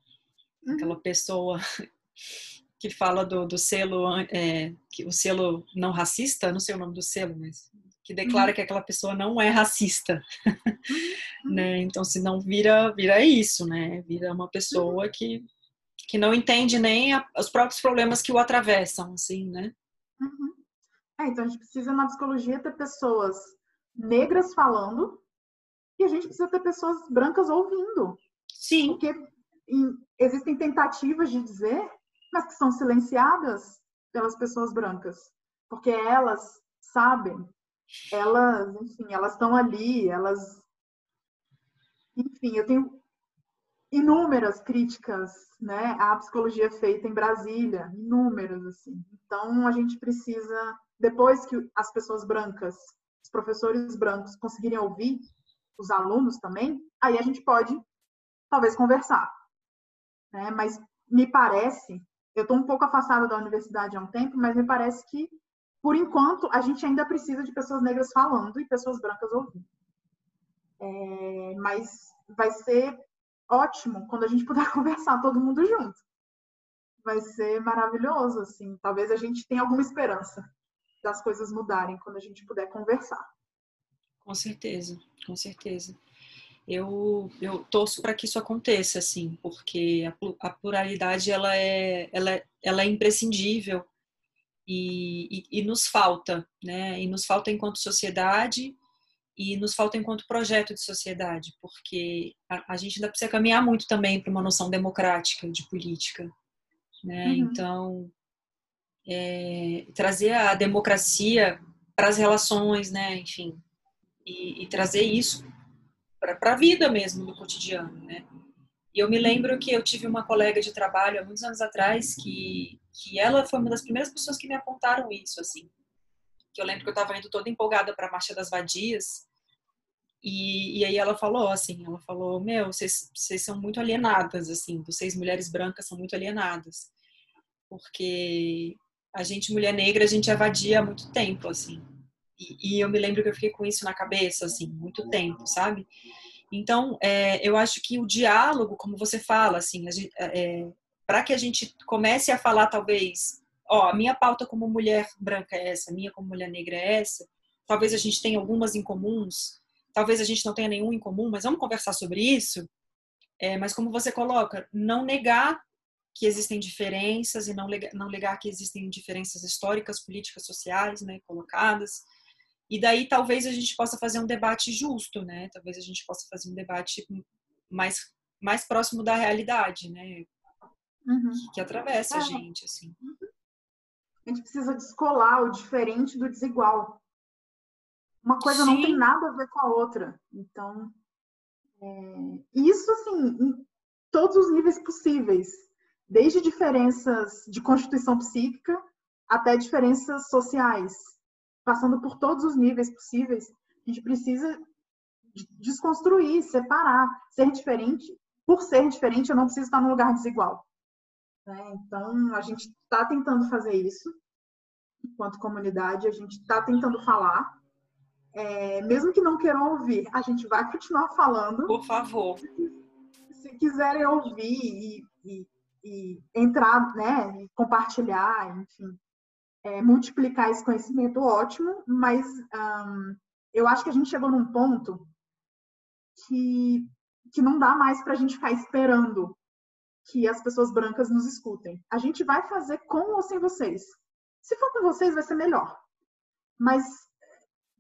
uhum. aquela pessoa que fala do, do selo, é, que, o selo não racista, não sei o nome do selo, mas que declara uhum. que aquela pessoa não é racista, uhum. né? Então, se não vira, vira isso, né? Vira uma pessoa uhum. que, que não entende nem a, os próprios problemas que o atravessam, assim, né? Uhum. É, então a gente precisa na psicologia ter pessoas negras falando e a gente precisa ter pessoas brancas ouvindo. Sim. Porque em, existem tentativas de dizer mas que são silenciadas pelas pessoas brancas, porque elas sabem, elas, enfim, elas estão ali, elas, enfim, eu tenho inúmeras críticas, né, à psicologia feita em Brasília, inúmeras assim. Então a gente precisa, depois que as pessoas brancas, os professores brancos conseguirem ouvir os alunos também, aí a gente pode talvez conversar, né? Mas me parece eu estou um pouco afastada da universidade há um tempo, mas me parece que, por enquanto, a gente ainda precisa de pessoas negras falando e pessoas brancas ouvindo. É, mas vai ser ótimo quando a gente puder conversar todo mundo junto. vai ser maravilhoso, assim. Talvez a gente tenha alguma esperança das coisas mudarem quando a gente puder conversar. Com certeza, com certeza. Eu, eu torço para que isso aconteça, assim, porque a, a pluralidade ela é, ela, é, ela é imprescindível e, e, e nos falta, né? E nos falta enquanto sociedade e nos falta enquanto projeto de sociedade, porque a, a gente ainda precisa caminhar muito também para uma noção democrática de política, né? Uhum. Então, é, trazer a democracia para as relações, né? Enfim, e, e trazer isso para a vida mesmo do cotidiano, né? E eu me lembro que eu tive uma colega de trabalho há muitos anos atrás que que ela foi uma das primeiras pessoas que me apontaram isso, assim. Que eu lembro que eu estava indo toda empolgada para a Marcha das Vadias e, e aí ela falou assim, ela falou, meu, vocês, vocês são muito alienadas, assim, vocês mulheres brancas são muito alienadas, porque a gente mulher negra a gente avadia há muito tempo, assim. E, e, eu me lembro que eu fiquei com isso na cabeça, assim, muito tempo, sabe? Então, é, eu acho que o diálogo, como você fala, assim, é, para que a gente comece a falar, talvez, ó, a minha pauta como mulher branca é essa, a minha como mulher negra é essa, talvez a gente tenha algumas em comuns, talvez a gente não tenha nenhum em comum, mas vamos conversar sobre isso. É, mas como você coloca, não negar que existem diferenças e não, não negar que existem diferenças históricas, políticas, sociais, né, colocadas. E daí talvez a gente possa fazer um debate justo, né? Talvez a gente possa fazer um debate mais mais próximo da realidade, né? Uhum. Que, que, atravessa é. a gente, assim. A gente precisa descolar o diferente do desigual. Uma coisa Sim. não tem nada a ver com a outra. Então, é... isso, assim, em todos os níveis possíveis. Desde diferenças de constituição psíquica até diferenças sociais passando por todos os níveis possíveis, a gente precisa desconstruir, separar, ser diferente. Por ser diferente, eu não preciso estar num lugar desigual. Né? Então, a gente está tentando fazer isso, enquanto comunidade, a gente está tentando falar. É, mesmo que não queiram ouvir, a gente vai continuar falando. Por favor. Se, quiserem ouvir e, e, e entrar, né, compartilhar, enfim, é, multiplicar esse conhecimento, ótimo, mas eu acho que a gente chegou num ponto que, que não dá mais para a gente ficar esperando que as pessoas brancas nos escutem. A gente vai fazer com ou sem vocês. Se for com vocês, vai ser melhor. Mas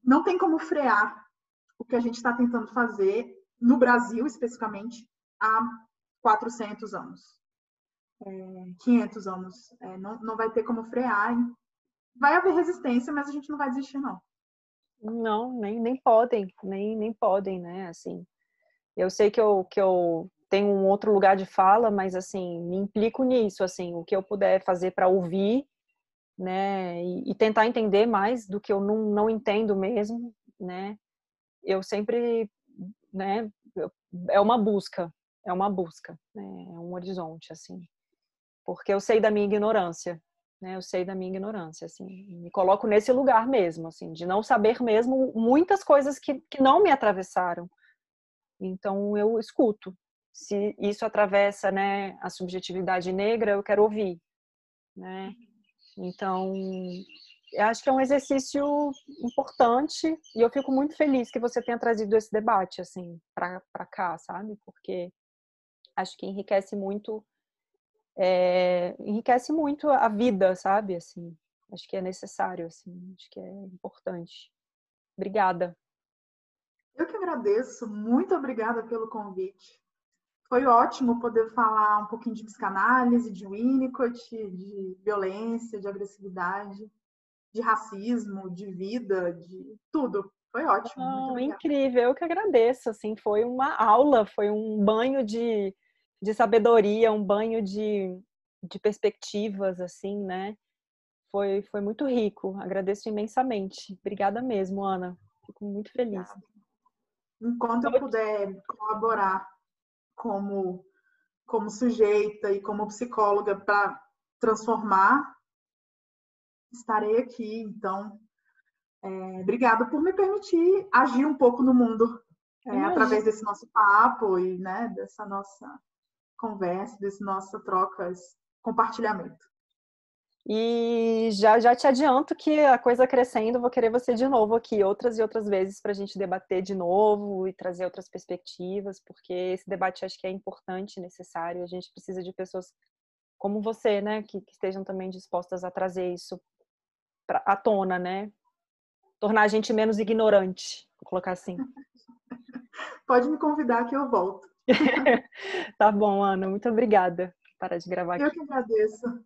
não tem como frear o que a gente está tentando fazer no Brasil, especificamente, há 400 anos. É, 500 anos. É, não, não vai ter como frear vai haver resistência, mas a gente não vai desistir, não. Não, nem, nem podem, nem, nem podem, né? Assim, eu sei que eu, que eu tenho um outro lugar de fala, mas assim, me implico nisso, assim, o que eu puder fazer para ouvir, né, e, e, tentar entender mais do que eu não, não entendo mesmo, né? Eu sempre, né, é uma busca, é uma busca, né? É um horizonte, assim. Porque eu sei da minha ignorância, né? Eu sei da minha ignorância, assim, me coloco nesse lugar mesmo, assim, de não saber mesmo muitas coisas que, que não me atravessaram. Então eu escuto. Se isso atravessa, né, a subjetividade negra, eu quero ouvir, né? Então, acho que é um exercício importante e eu fico muito feliz que você tenha trazido esse debate assim para cá, sabe? Porque acho que enriquece muito é, enriquece muito a vida, sabe? Assim, acho que é necessário, assim, acho que é importante. Obrigada. Eu que agradeço, muito obrigada pelo convite. Foi ótimo poder falar um pouquinho de psicanálise, de Winnicott, de violência, de agressividade, de racismo, de vida, de tudo. Foi ótimo. Oh, incrível, eu que agradeço. Assim, foi uma aula, foi um banho de de sabedoria, um banho de, de perspectivas, assim, né? Foi, foi muito rico. Agradeço imensamente. Obrigada mesmo, Ana. Fico muito feliz. Enquanto eu puder colaborar como, como sujeita e como psicóloga para transformar, estarei aqui. Então, é, obrigada por me permitir agir um pouco no mundo é, através desse nosso papo e né, dessa nossa conversa, desse nossa trocas compartilhamento. E já, já te adianto que a coisa crescendo, vou querer você de novo aqui, outras e outras vezes, para a gente debater de novo e trazer outras perspectivas, porque esse debate acho que é importante, necessário. A gente precisa de pessoas como você, né, que, que estejam também dispostas a trazer isso pra, à tona, né? Tornar a gente menos ignorante, vou colocar assim. Pode me convidar que eu volto. tá bom, Ana, muito obrigada. Parar de gravar aqui. Eu que agradeço.